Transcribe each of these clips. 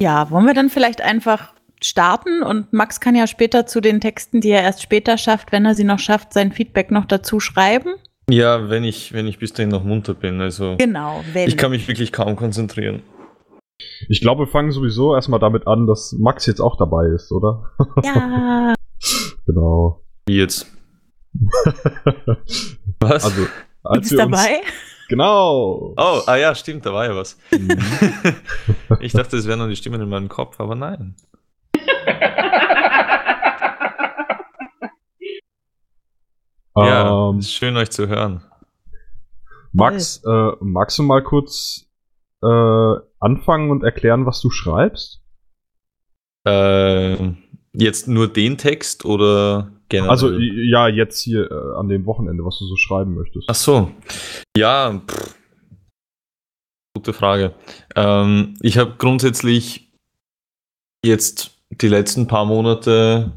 Ja, wollen wir dann vielleicht einfach starten und Max kann ja später zu den Texten, die er erst später schafft, wenn er sie noch schafft, sein Feedback noch dazu schreiben? Ja, wenn ich, wenn ich bis dahin noch munter bin. Also genau, wenn. ich kann mich wirklich kaum konzentrieren. Ich glaube, wir fangen sowieso erstmal damit an, dass Max jetzt auch dabei ist, oder? Ja. genau. Wie jetzt? Was? Also, als Ist wir uns, dabei? Genau. Oh, ah ja, stimmt, da war ja was. Mhm. ich dachte, es wären nur die Stimmen in meinem Kopf, aber nein. Ja, Ähm, ist schön euch zu hören. Max, äh, magst du mal kurz äh, anfangen und erklären, was du schreibst? Äh, jetzt nur den Text oder generell? Also ja, jetzt hier äh, an dem Wochenende, was du so schreiben möchtest. Ach so. Ja, pff. gute Frage. Ähm, ich habe grundsätzlich jetzt die letzten paar Monate,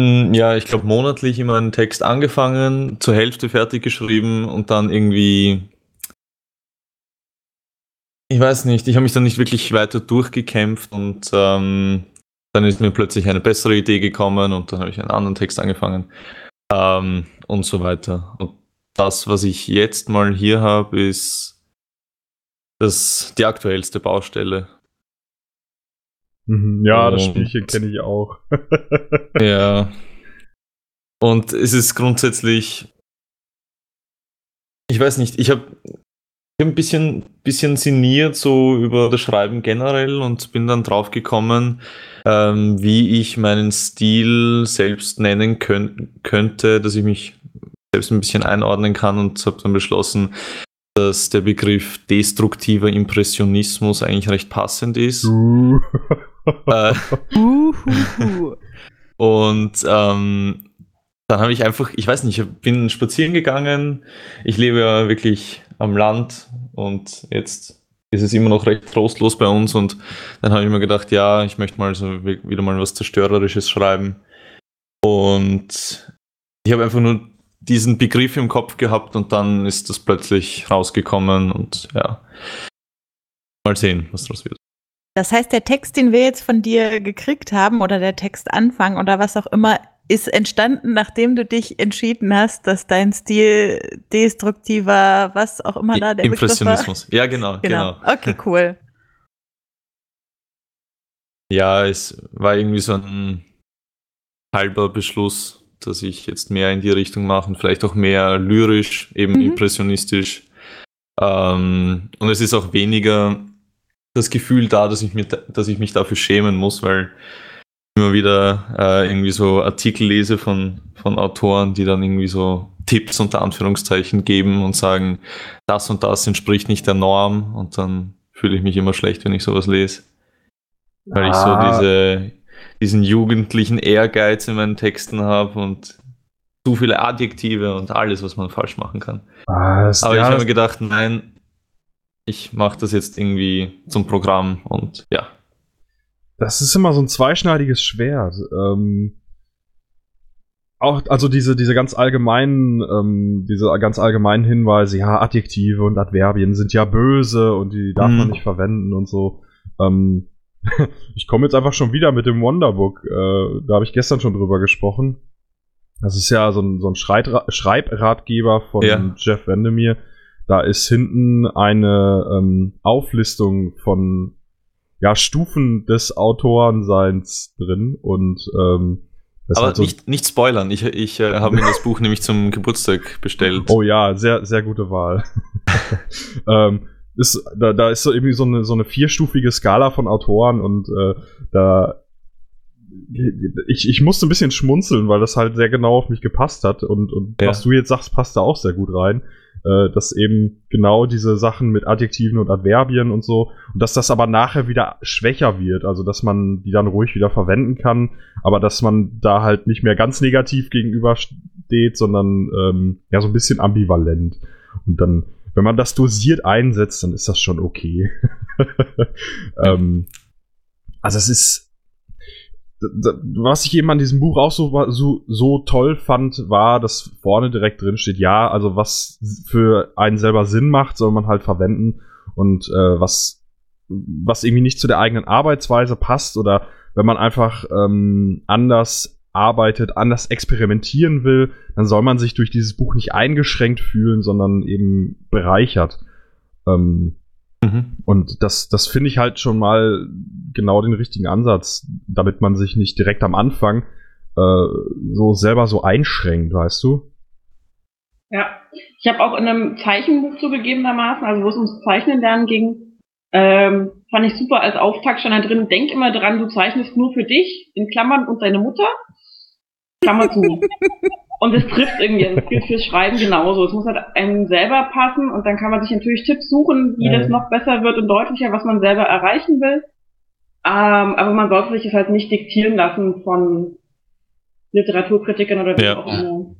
hm, ja, ich glaube monatlich immer einen Text angefangen, zur Hälfte fertig geschrieben und dann irgendwie, ich weiß nicht, ich habe mich dann nicht wirklich weiter durchgekämpft und ähm, dann ist mir plötzlich eine bessere Idee gekommen und dann habe ich einen anderen Text angefangen ähm, und so weiter. Und das, was ich jetzt mal hier habe, ist das, die aktuellste Baustelle. Mhm, ja, das Und- Spielchen kenne ich auch. Ja. Und es ist grundsätzlich, ich weiß nicht, ich habe hab ein bisschen, bisschen sinniert so über das Schreiben generell und bin dann drauf gekommen, ähm, wie ich meinen Stil selbst nennen könnt, könnte, dass ich mich selbst ein bisschen einordnen kann und habe dann beschlossen, dass der Begriff destruktiver Impressionismus eigentlich recht passend ist. Äh. Und ähm, dann habe ich einfach, ich weiß nicht, ich bin spazieren gegangen. Ich lebe ja wirklich am Land und jetzt ist es immer noch recht trostlos bei uns. Und dann habe ich mir gedacht, ja, ich möchte mal so wi- wieder mal was Zerstörerisches schreiben. Und ich habe einfach nur diesen Begriff im Kopf gehabt und dann ist das plötzlich rausgekommen und ja. Mal sehen, was daraus wird. Das heißt, der Text, den wir jetzt von dir gekriegt haben oder der Textanfang oder was auch immer, ist entstanden, nachdem du dich entschieden hast, dass dein Stil destruktiver, was auch immer da der Begriff war. Impressionismus. Ja, genau, Genau. genau. Okay, cool. Ja, es war irgendwie so ein halber Beschluss, dass ich jetzt mehr in die Richtung mache und vielleicht auch mehr lyrisch, eben Mhm. impressionistisch. Ähm, und es ist auch weniger das Gefühl da, dass ich, mir, dass ich mich dafür schämen muss, weil ich immer wieder äh, irgendwie so Artikel lese von, von Autoren, die dann irgendwie so Tipps unter Anführungszeichen geben und sagen, das und das entspricht nicht der Norm und dann fühle ich mich immer schlecht, wenn ich sowas lese. Weil ich so Ah. diese, diesen jugendlichen Ehrgeiz in meinen Texten habe und zu viele Adjektive und alles, was man falsch machen kann. Ah, Aber ja, ich habe mir gedacht, nein, ich mache das jetzt irgendwie zum Programm und ja. Das ist immer so ein zweischneidiges Schwert. Ähm, auch, also diese, diese ganz allgemeinen, ähm, diese ganz allgemeinen Hinweise, ja, Adjektive und Adverbien sind ja böse und die darf Mhm. man nicht verwenden und so. Ähm, ich komme jetzt einfach schon wieder mit dem Wonderbook. Äh, da habe ich gestern schon drüber gesprochen. Das ist ja so ein, so ein Schreibratgeber von Ja. Jeff Vandermeer. Da ist hinten eine ähm, Auflistung von ja, Stufen des Autorenseins drin und ähm, Aber halt so, nicht, nicht spoilern, ich, ich äh, habe mir das Buch nämlich zum Geburtstag bestellt. Oh ja, sehr, sehr gute Wahl. ähm, ist, da, da ist so irgendwie so eine, so eine vierstufige Skala von Autoren und äh, da ich, ich musste ein bisschen schmunzeln, weil das halt sehr genau auf mich gepasst hat und, und Ja. was du jetzt sagst, passt da auch sehr gut rein. Äh, dass eben genau diese Sachen mit Adjektiven und Adverbien und so, und dass das aber nachher wieder schwächer wird, also dass man die dann ruhig wieder verwenden kann, aber dass man da halt nicht mehr ganz negativ gegenübersteht, sondern ähm, ja so ein bisschen ambivalent. Und dann, wenn man das dosiert einsetzt, dann ist das schon okay. ähm, also es ist was ich eben an diesem Buch auch so, so, so toll fand, war, dass vorne direkt drin steht, ja, also was für einen selber Sinn macht, soll man halt verwenden und äh, was, was irgendwie nicht zu der eigenen Arbeitsweise passt oder wenn man einfach ähm, anders arbeitet, anders experimentieren will, dann soll man sich durch dieses Buch nicht eingeschränkt fühlen, sondern eben bereichert. Ähm, Mhm. Und das, das finde ich halt schon mal genau den richtigen Ansatz, damit man sich nicht direkt am Anfang äh, so selber so einschränkt, weißt du? Ja, ich habe auch in einem Zeichenbuch zugegebenermaßen, also wo es ums Zeichnen lernen ging, ähm, fand ich super als Auftakt schon da drin, denk immer dran, du zeichnest nur für dich, in Klammern und deine Mutter. Klammer zu. Und es trifft irgendwie, das gilt fürs Schreiben genauso. Es muss halt einem selber passen und dann kann man sich natürlich Tipps suchen, wie ja. das noch besser wird und deutlicher, was man selber erreichen will. Ähm, aber man sollte sich das halt nicht diktieren lassen von Literaturkritikern oder wie ja. auch immer.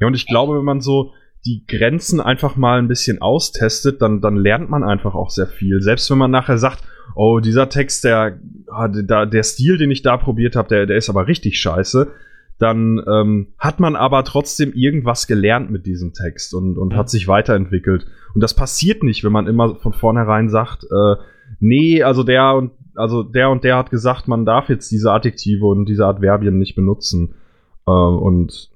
Ja, und ich glaube, wenn man so die Grenzen einfach mal ein bisschen austestet, dann, dann lernt man einfach auch sehr viel. Selbst wenn man nachher sagt, oh, dieser Text, der, ah, der, der Stil, den ich da probiert habe, der, der ist aber richtig scheiße dann ähm, hat man aber trotzdem irgendwas gelernt mit diesem Text und, und hat sich weiterentwickelt. Und das passiert nicht, wenn man immer von vornherein sagt, äh, nee, also der und also der und der hat gesagt, man darf jetzt diese Adjektive und diese Adverbien nicht benutzen. Äh, und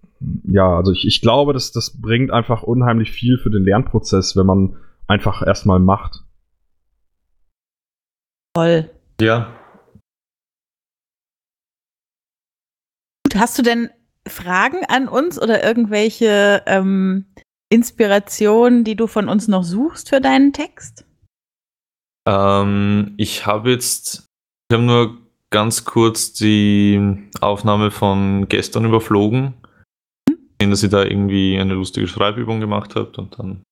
ja, also ich, ich glaube, dass das bringt einfach unheimlich viel für den Lernprozess, wenn man einfach erstmal macht. Toll. Ja, hast du denn Fragen an uns oder irgendwelche ähm, Inspirationen, die du von uns noch suchst für deinen Text? Ähm, ich habe jetzt, ich habe nur ganz kurz die Aufnahme von gestern überflogen, mhm. dass ihr da irgendwie eine lustige Schreibübung gemacht habt und dann.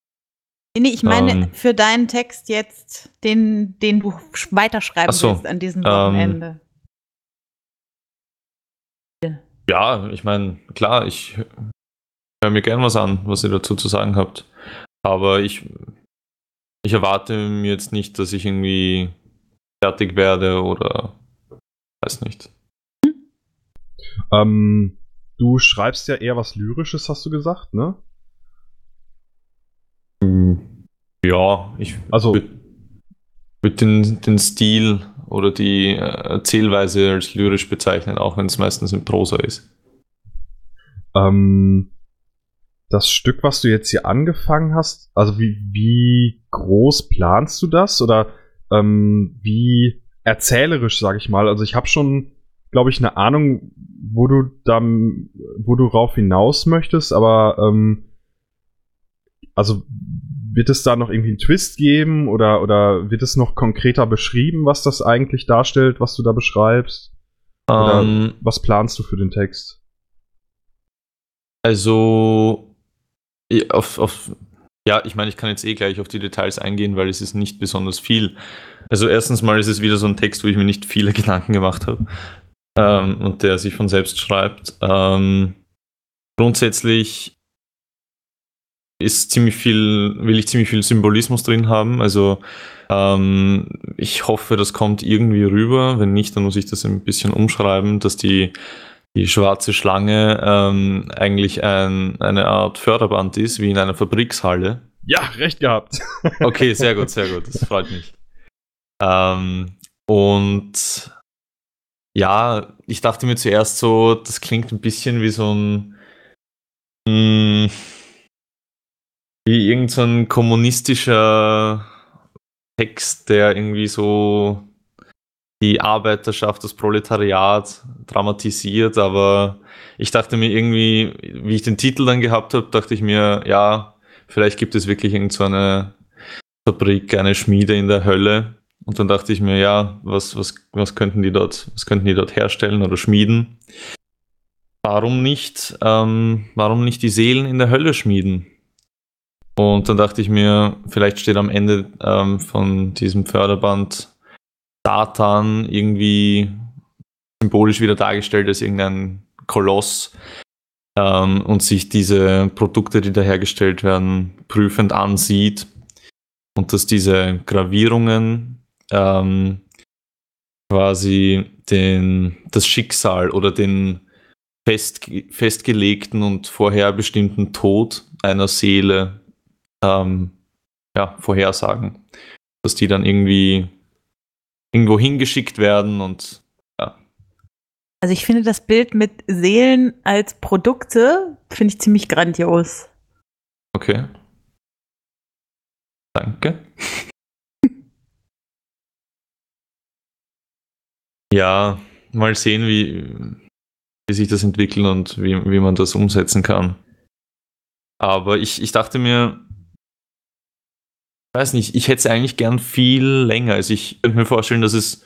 Nee, ich meine ähm, für deinen Text jetzt, den, den du weiterschreiben so, willst an diesem ähm, Wochenende. Ja, ich meine, klar, ich höre mir gern was an, was ihr dazu zu sagen habt. Aber ich, ich erwarte mir jetzt nicht, dass ich irgendwie fertig werde oder weiß nicht. Ähm, du schreibst ja eher was Lyrisches, hast du gesagt, ne? Ja, ich also würde den, den Stil oder die äh, Erzählweise als lyrisch bezeichnen, auch wenn es meistens in Prosa ist. Ähm, das Stück, was du jetzt hier angefangen hast, also wie, wie groß planst du das? Oder ähm, wie erzählerisch, sag ich mal? Also ich habe schon, glaube ich, eine Ahnung, wo du dann, wo du rauf hinaus möchtest, aber ähm, also wird es da noch irgendwie einen Twist geben oder, oder wird es noch konkreter beschrieben, was das eigentlich darstellt, was du da beschreibst? Oder um, ähm. was planst du für den Text? Also, auf, auf, ja, ich meine, ich kann jetzt eh gleich auf die Details eingehen, weil es ist nicht besonders viel. Also erstens mal ist es wieder so ein Text, wo ich mir nicht viele Gedanken gemacht habe ähm, und der sich von selbst schreibt. Ähm, grundsätzlich ist ziemlich viel, will ich ziemlich viel Symbolismus drin haben. Also ähm, ich hoffe, das kommt irgendwie rüber. Wenn nicht, dann muss ich das ein bisschen umschreiben, dass die, die schwarze Schlange ähm, eigentlich ein, eine Art Förderband ist, wie in einer Fabrikshalle. Ja, recht gehabt. okay, sehr gut, sehr gut. Das freut mich. Ähm, und ja, ich dachte mir zuerst so, das klingt ein bisschen wie so ein mh, hm, wie irgendein so kommunistischer Text, der irgendwie so die Arbeiterschaft, das Proletariat dramatisiert, aber ich dachte mir irgendwie, wie ich den Titel dann gehabt habe, dachte ich mir, ja, vielleicht gibt es wirklich irgendeine so Fabrik, eine Schmiede in der Hölle. Und dann dachte ich mir, ja, was, was, was könnten die dort, was könnten die dort herstellen oder schmieden? Warum nicht, ähm, warum nicht die Seelen in der Hölle schmieden? Und dann dachte ich mir, vielleicht steht am Ende ähm, von diesem Förderband Satan irgendwie symbolisch wieder dargestellt als irgendein Koloss ähm, und sich diese Produkte, die da hergestellt werden, prüfend ansieht. Und dass diese Gravierungen ähm, quasi den, das Schicksal oder den fest, festgelegten und vorherbestimmten Tod einer Seele ähm, ja, vorhersagen. Dass die dann irgendwie irgendwo hingeschickt werden und ja. Also ich finde das Bild mit Seelen als Produkte, finde ich ziemlich grandios. Okay. Danke. ja, mal sehen, wie, wie sich das entwickelt und wie, wie man das umsetzen kann. Aber ich, ich dachte mir, weiß nicht, ich hätte es eigentlich gern viel länger. Also ich könnte mir vorstellen, dass es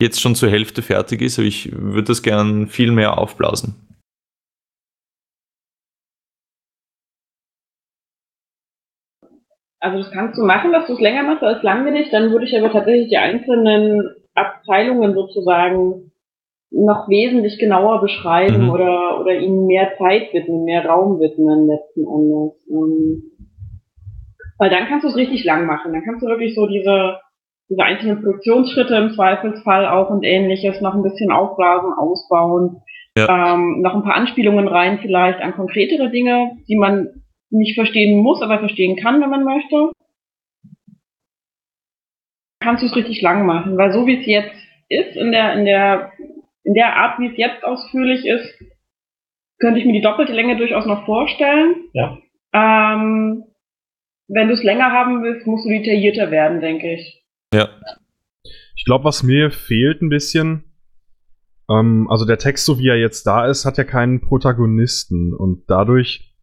jetzt schon zur Hälfte fertig ist, aber ich würde das gern viel mehr aufblasen. Also das kannst du machen, dass du es länger machst als langweilig, dann würde ich aber tatsächlich die einzelnen Abteilungen sozusagen noch wesentlich genauer beschreiben mhm. oder, oder ihnen mehr Zeit widmen, mehr Raum widmen letzten Endes. Ähm, weil dann kannst du es richtig lang machen. Dann kannst du wirklich so diese, diese einzelnen Produktionsschritte im Zweifelsfall auch und ähnliches noch ein bisschen aufblasen, ausbauen. Ja. Ähm, noch ein paar Anspielungen rein vielleicht an konkretere Dinge, die man nicht verstehen muss, aber verstehen kann, wenn man möchte. Kannst du es richtig lang machen, weil so wie es jetzt ist, in der, in der in der Art, wie es jetzt ausführlich ist, könnte ich mir die doppelte Länge durchaus noch vorstellen. Ja. Ähm, wenn du es länger haben willst, musst du detaillierter werden, denke ich. Ja. Ich glaube, was mir fehlt ein bisschen, ähm, also der Text, so wie er jetzt da ist, hat ja keinen Protagonisten und dadurch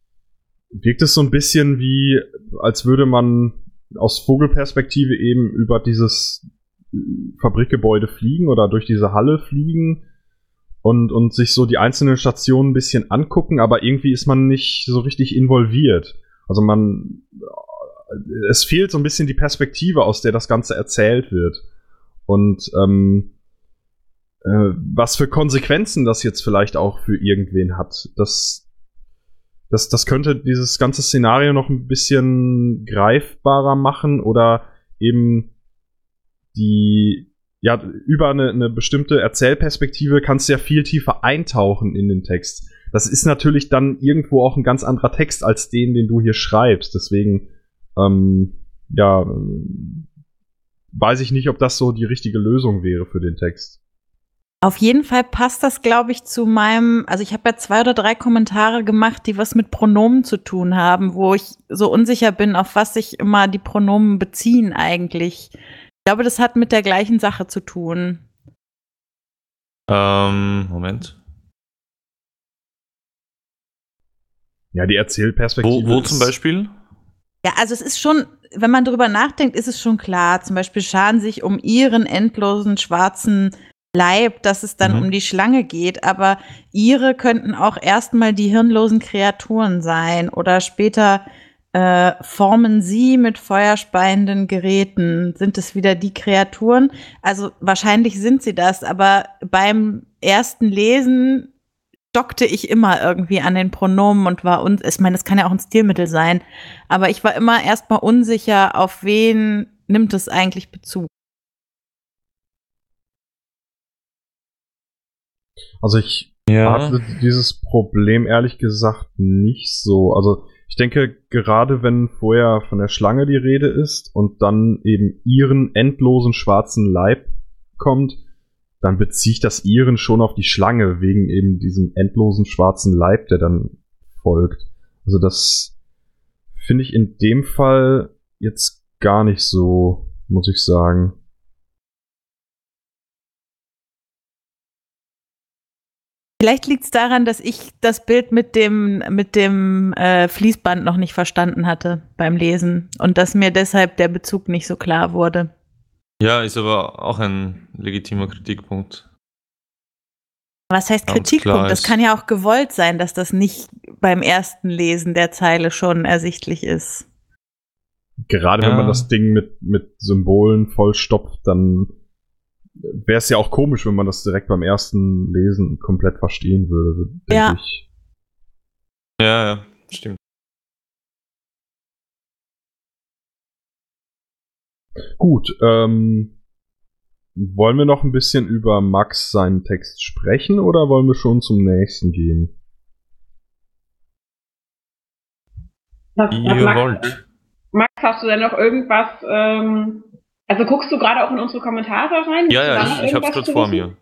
wirkt es so ein bisschen wie, als würde man aus Vogelperspektive eben über dieses Fabrikgebäude fliegen oder durch diese Halle fliegen und, und sich so die einzelnen Stationen ein bisschen angucken, aber irgendwie ist man nicht so richtig involviert. Also man, es fehlt so ein bisschen die Perspektive, aus der das Ganze erzählt wird. Und ähm, äh, was für Konsequenzen das jetzt vielleicht auch für irgendwen hat, das, das, das könnte dieses ganze Szenario noch ein bisschen greifbarer machen oder eben die ja, über eine, eine bestimmte Erzählperspektive kannst du ja viel tiefer eintauchen in den Text. Das ist natürlich dann irgendwo auch ein ganz anderer Text als den, den du hier schreibst. Deswegen, ähm, ja, weiß ich nicht, ob das so die richtige Lösung wäre für den Text. Auf jeden Fall passt das, glaube ich, zu meinem, also ich habe ja zwei oder drei Kommentare gemacht, die was mit Pronomen zu tun haben, wo ich so unsicher bin, auf was sich immer die Pronomen beziehen eigentlich. Ich glaube, das hat mit der gleichen Sache zu tun. Ähm, Moment. Ja, die Erzählperspektive. Wo, wo zum Beispiel? Ja, also es ist schon, wenn man drüber nachdenkt, ist es schon klar. Zum Beispiel scharen sich um ihren endlosen schwarzen Leib, dass es dann mhm. um die Schlange geht, aber ihre könnten auch erstmal die hirnlosen Kreaturen sein oder später äh, formen sie mit feuerspeienden Geräten? Sind es wieder die Kreaturen? Also wahrscheinlich sind sie das, aber beim ersten Lesen dockte ich immer irgendwie an den Pronomen und war uns, ich meine, es kann ja auch ein Stilmittel sein, aber ich war immer erstmal unsicher, auf wen nimmt es eigentlich Bezug. Also ich ja. hatte dieses Problem ehrlich gesagt nicht so. Also ich denke, gerade wenn vorher von der Schlange die Rede ist und dann eben ihren endlosen schwarzen Leib kommt, dann bezieht das ihren schon auf die Schlange, wegen eben diesem endlosen schwarzen Leib, der dann folgt. Also das finde ich in dem Fall jetzt gar nicht so, muss ich sagen. Vielleicht liegt es daran, dass ich das Bild mit dem, mit dem äh, Fließband noch nicht verstanden hatte beim Lesen und dass mir deshalb der Bezug nicht so klar wurde. Ja, ist aber auch ein legitimer Kritikpunkt. Was heißt Kritikpunkt? Das kann ja auch gewollt sein, dass das nicht beim ersten Lesen der Zeile schon ersichtlich ist. gerade ja. wenn man das Ding mit, mit Symbolen vollstopft, dann wäre es ja auch komisch, wenn man das direkt beim ersten Lesen komplett verstehen würde, denke ja. ich. Ja, ja, stimmt. Gut, ähm, wollen wir noch ein bisschen über Max seinen Text sprechen oder wollen wir schon zum nächsten gehen? Was, Wie ihr Max, wollt. Max, hast du denn noch irgendwas? Ähm, also guckst du gerade auch in unsere Kommentare rein? Ja, ja, ich, ich hab's kurz vor mir.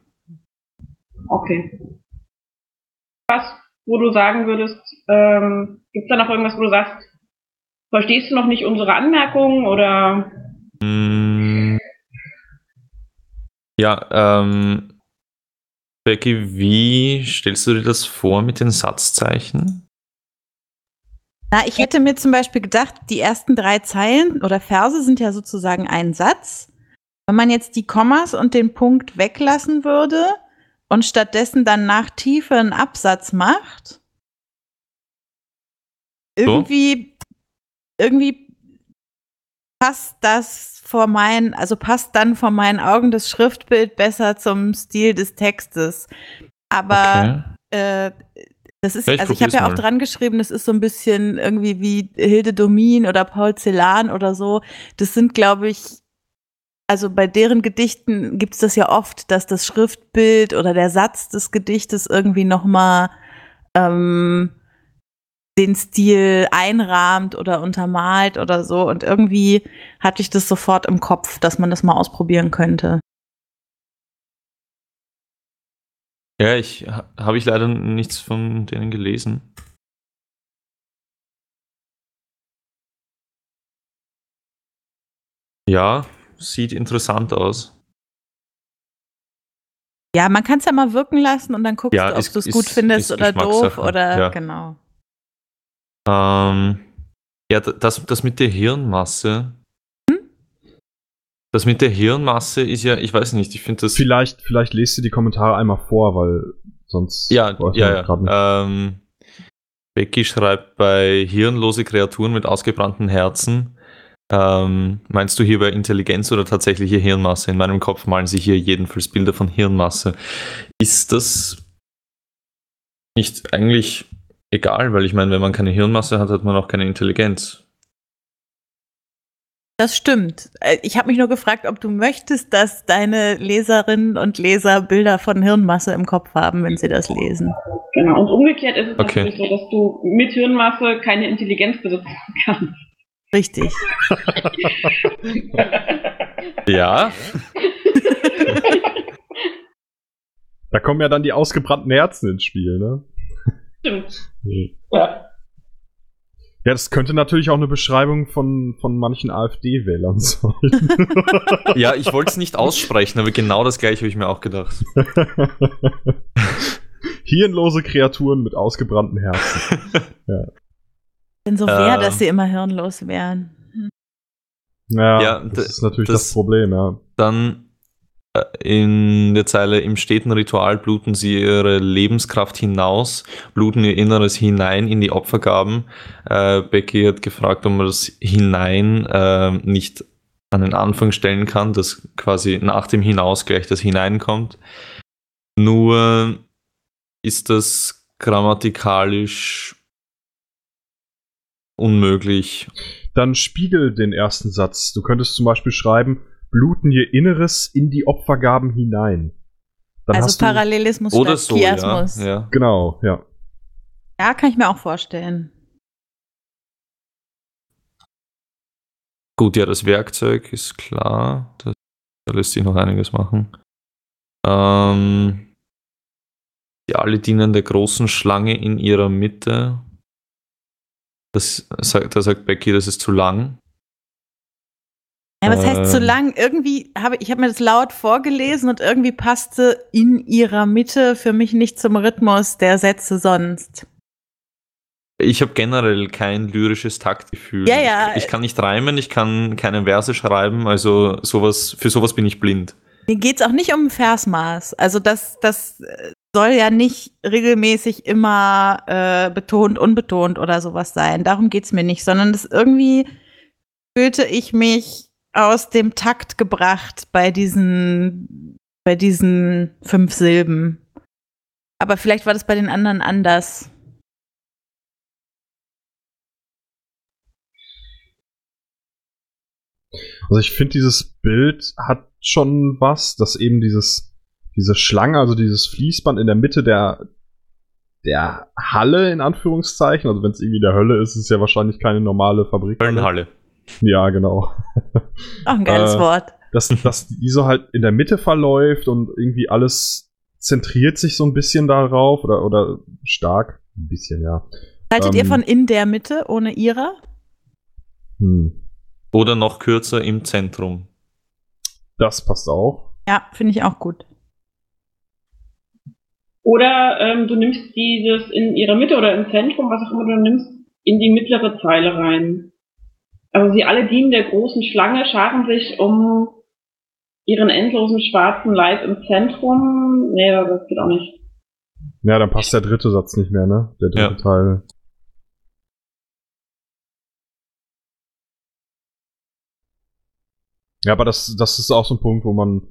Okay. Was, wo du sagen würdest, ähm, gibt's da noch irgendwas, wo du sagst, verstehst du noch nicht unsere Anmerkungen oder? Ja, ähm, Becky, wie stellst du dir das vor mit den Satzzeichen? Na, ich hätte mir zum Beispiel gedacht, die ersten drei Zeilen oder Verse sind ja sozusagen ein Satz. Wenn man jetzt die Kommas und den Punkt weglassen würde und stattdessen dann nach Tiefe einen Absatz macht, irgendwie, so? irgendwie passt das vor meinen, also passt dann vor meinen Augen das Schriftbild besser zum Stil des Textes. Aber okay. äh, das ist, ich also ich habe ja auch dran geschrieben, das ist so ein bisschen irgendwie wie Hilde Domin oder Paul Celan oder so. Das sind, glaube ich, also bei deren Gedichten gibt es das ja oft, dass das Schriftbild oder der Satz des Gedichtes irgendwie nochmal ähm, den Stil einrahmt oder untermalt oder so. Und irgendwie hatte ich das sofort im Kopf, dass man das mal ausprobieren könnte. Ja, ich habe ich leider nichts von denen gelesen. Ja, sieht interessant aus. Ja, man kann es ja mal wirken lassen und dann guckst ja, du, ob du es gut findest oder doof oder ja. genau. Ähm, ja, das, das mit der Hirnmasse, das mit der Hirnmasse ist ja, ich weiß nicht, ich finde das. Vielleicht, vielleicht lest du die Kommentare einmal vor, weil sonst. Ja, ja, ja. Ähm, Becky schreibt bei hirnlose Kreaturen mit ausgebrannten Herzen. Ähm, meinst du hier bei Intelligenz oder tatsächliche Hirnmasse? In meinem Kopf malen sich hier jedenfalls Bilder von Hirnmasse. Ist das nicht eigentlich egal? Weil ich meine, wenn man keine Hirnmasse hat, hat man auch keine Intelligenz. Das stimmt. Äh, ich habe mich nur gefragt, ob du möchtest, dass deine Leserinnen und Leser Bilder von Hirnmasse im Kopf haben, wenn sie das lesen. Genau, und umgekehrt ist es okay. natürlich so, dass du mit Hirnmasse keine Intelligenz besitzen kannst. Richtig. ja. da kommen ja dann die ausgebrannten Herzen ins Spiel, ne? Stimmt. Ja. Ja, das könnte natürlich auch eine Beschreibung von, von manchen AfD-Wählern sein. ja, ich wollte es nicht aussprechen, aber genau das gleiche habe ich mir auch gedacht. Hirnlose Kreaturen mit ausgebrannten Herzen. ja. Denn so wäre, äh, dass sie immer hirnlos wären. Hm. Ja, ja, das ist natürlich das, das Problem, ja. Dann in der Zeile im steten Ritual bluten sie ihre Lebenskraft hinaus, bluten ihr Inneres hinein in die Opfergaben. Äh, Becky hat gefragt, ob man das hinein äh, nicht an den Anfang stellen kann, dass quasi nach dem Hinaus gleich das hineinkommt. Nur ist das grammatikalisch unmöglich. Dann spiegel den ersten Satz. Du könntest zum Beispiel schreiben, bluten ihr Inneres in die Opfergaben hinein. Dann also Parallelismus oder so, Chiasmus. Ja, ja. Genau, ja. Ja, kann ich mir auch vorstellen. Gut, ja, das Werkzeug ist klar. Das, da lässt sich noch einiges machen. Ähm, die alle dienen der großen Schlange in ihrer Mitte. Das, da sagt Becky, das ist zu lang. Ja, was heißt zu ähm. lang? Irgendwie habe ich habe mir das laut vorgelesen und irgendwie passte in ihrer Mitte für mich nicht zum Rhythmus der Sätze sonst. Ich habe generell kein lyrisches Taktgefühl. Ja, ja. Ich kann nicht reimen, ich kann keine Verse schreiben, also sowas, für sowas bin ich blind. Mir geht es auch nicht um Versmaß. Also das, das soll ja nicht regelmäßig immer äh, betont, unbetont oder sowas sein. Darum geht es mir nicht, sondern das irgendwie fühlte ich mich aus dem Takt gebracht bei diesen, bei diesen fünf Silben. Aber vielleicht war das bei den anderen anders. Also ich finde, dieses Bild hat schon was, dass eben dieses, diese Schlange, also dieses Fließband in der Mitte der, der Halle, in Anführungszeichen, also wenn es irgendwie der Hölle ist, ist es ja wahrscheinlich keine normale Fabrik. Höllenhalle. Ja, genau. Auch ein geiles Äh, Wort. dass, dass die so halt in der Mitte verläuft und irgendwie alles zentriert sich so ein bisschen darauf oder, oder stark. Ein bisschen, ja. Haltet ihr ähm, von in der Mitte ohne ihrer? Hm. Oder noch kürzer im Zentrum. Das passt auch. Ja, finde ich auch gut. Oder ähm, du nimmst dieses in ihrer Mitte oder im Zentrum, was auch immer du nimmst, in die mittlere Zeile rein. Also sie alle dienen der großen Schlange, scharen sich um ihren endlosen schwarzen Leib im Zentrum. Nee, das geht auch nicht. Ja, dann passt der dritte Satz nicht mehr, ne? Der dritte Ja. Teil. Ja, aber das, das ist auch so ein Punkt, wo man,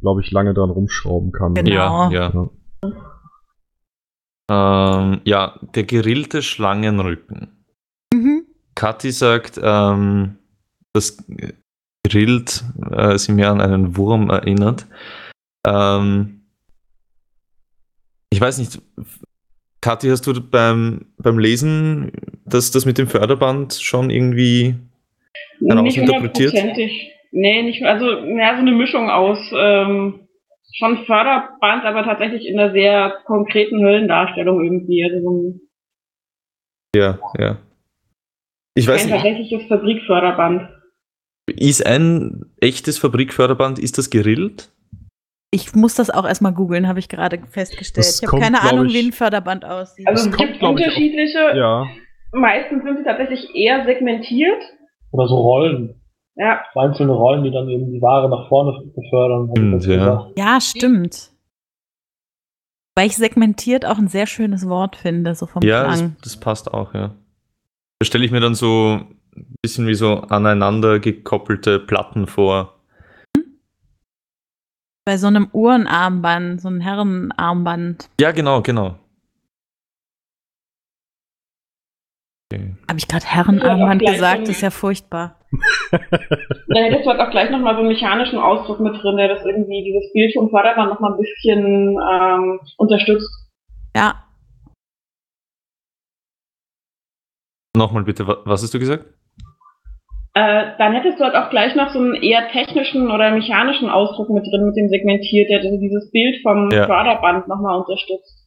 glaube ich, lange dran rumschrauben kann. Genau. Ja, ja. Ja. Ähm, ja, der gerillte Schlangenrücken. Kathi sagt, ähm, das gerillt äh, sie mir an einen Wurm erinnert. Ähm, ich weiß nicht, Kathi, hast du beim, beim Lesen das, das mit dem Förderband schon irgendwie Herausinterpretiert? Nee, nicht, also mehr so eine Mischung aus ähm, schon Förderband, aber tatsächlich in einer sehr konkreten Höllendarstellung irgendwie. Also so Ja, ja. Ich weiß nicht, tatsächliches Fabrikförderband. ist ein echtes Fabrikförderband, ist das gerillt? Ich muss das auch erstmal googeln, habe ich gerade festgestellt. Das ich habe keine Ahnung, ich- wie ein Förderband aussieht. Also Das es kommt, gibt ich, auch- unterschiedliche. Ja. Meistens sind sie tatsächlich eher segmentiert. Oder so Rollen. Ja, So einzelne Rollen, die dann eben die Ware nach vorne befördern. ich Stimmt, das ja. ja, stimmt. Weil ich segmentiert auch ein sehr schönes Wort finde, so vom Ja, das, Klang. das passt auch, ja. Da stelle ich mir dann so ein bisschen wie so aneinander gekoppelte Platten vor. Bei so einem Uhrenarmband, so einem Herrenarmband. Ja, genau, genau. Okay. Habe ich gerade Ja, Herrenarmband gleich gesagt? ist ja furchtbar. da hättest du halt auch gleich nochmal so einen mechanischen Ausdruck mit drin, der das irgendwie, dieses Bild vom Förderband nochmal ein bisschen ähm, unterstützt. Ja, Nochmal bitte, wa- was hast du gesagt? Äh, dann hättest du halt auch gleich noch so einen eher technischen oder mechanischen Ausdruck mit drin, mit dem segmentiert, der also dieses Bild vom Ja. Förderband nochmal unterstützt.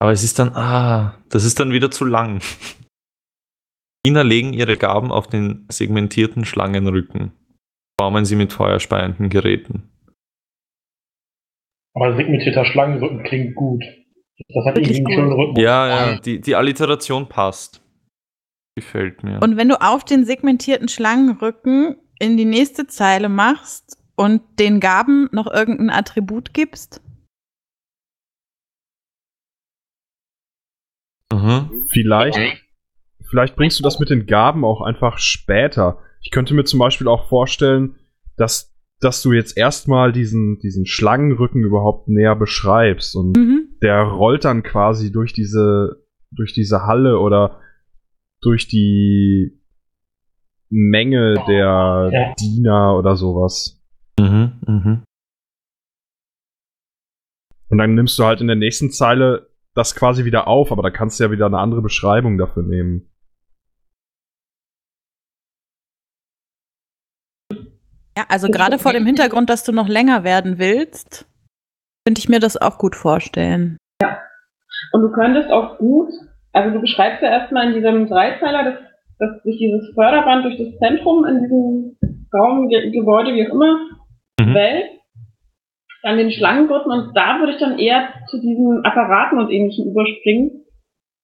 Aber es ist dann, ah, das ist dann wieder zu lang. Diener legen ihre Gaben auf den segmentierten Schlangenrücken. Formen sie mit feuerspeienden Geräten. Aber segmentierter Schlangenrücken klingt gut. Das hat irgendwie einen schönen Rhythmus. Ja, ja, die, die Alliteration passt. Gefällt mir. Und wenn du auf den segmentierten Schlangenrücken in die nächste Zeile machst und den Gaben noch irgendein Attribut gibst, Mhm. Vielleicht, vielleicht bringst du das mit den Gaben auch einfach später. Ich könnte mir zum Beispiel auch vorstellen, dass, dass du jetzt erstmal diesen, diesen Schlangenrücken überhaupt näher beschreibst und mhm. Der rollt dann quasi durch diese, durch diese Halle oder durch die Menge der Ja. Diener oder sowas. Mhm, mhm. Und dann nimmst du halt in der nächsten Zeile das quasi wieder auf, aber da kannst du ja wieder eine andere Beschreibung dafür nehmen. ja, also gerade vor dem Hintergrund, dass du noch länger werden willst, könnte ich mir das auch gut vorstellen. Und du könntest auch gut, also du beschreibst ja erstmal in diesem Dreizeiler, dass, dass sich dieses Förderband durch das Zentrum in diesem Raum, Ge Gebäude, wie auch immer, Mhm. wählt, dann den Schlangengurten und da würde ich dann eher zu diesen Apparaten und ähnlichem überspringen,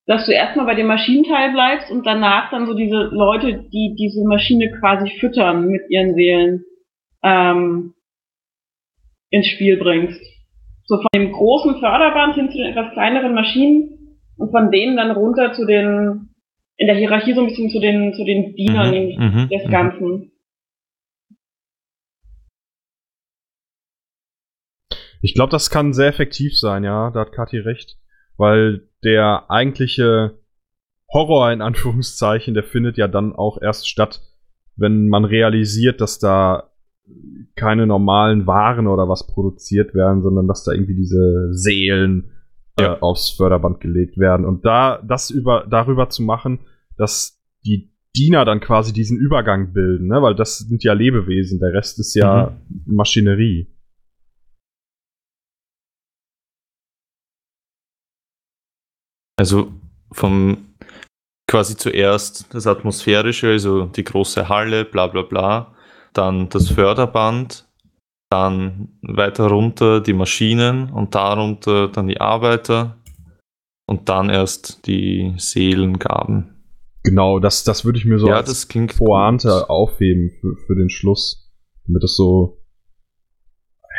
dass du erstmal bei dem Maschinenteil bleibst und danach dann so diese Leute, die diese Maschine quasi füttern mit ihren Seelen, ähm, ins Spiel bringst. So von dem großen Förderband hin zu den etwas kleineren Maschinen und von denen dann runter zu den in der Hierarchie so ein bisschen zu den, zu den Dienern Mhm, mhm, des mhm. Ganzen. Ich glaube, das kann sehr effektiv sein, ja, da hat Kathi recht. Weil der eigentliche Horror in Anführungszeichen, der findet ja dann auch erst statt, wenn man realisiert, dass da keine normalen Waren oder was produziert werden, sondern dass da irgendwie diese Seelen Ja. äh, aufs Förderband gelegt werden. Und da das über darüber zu machen, dass die Diener dann quasi diesen Übergang bilden, ne? weil das sind ja Lebewesen, der Rest ist ja Maschinerie. Also vom quasi zuerst das Atmosphärische, also die große Halle, bla bla bla, dann das Förderband, dann weiter runter die Maschinen und darunter dann die Arbeiter und dann erst die Seelengaben. Genau, das, das würde ich mir so ja, als das klingt Pointe gut. aufheben für, für den Schluss. Damit es so,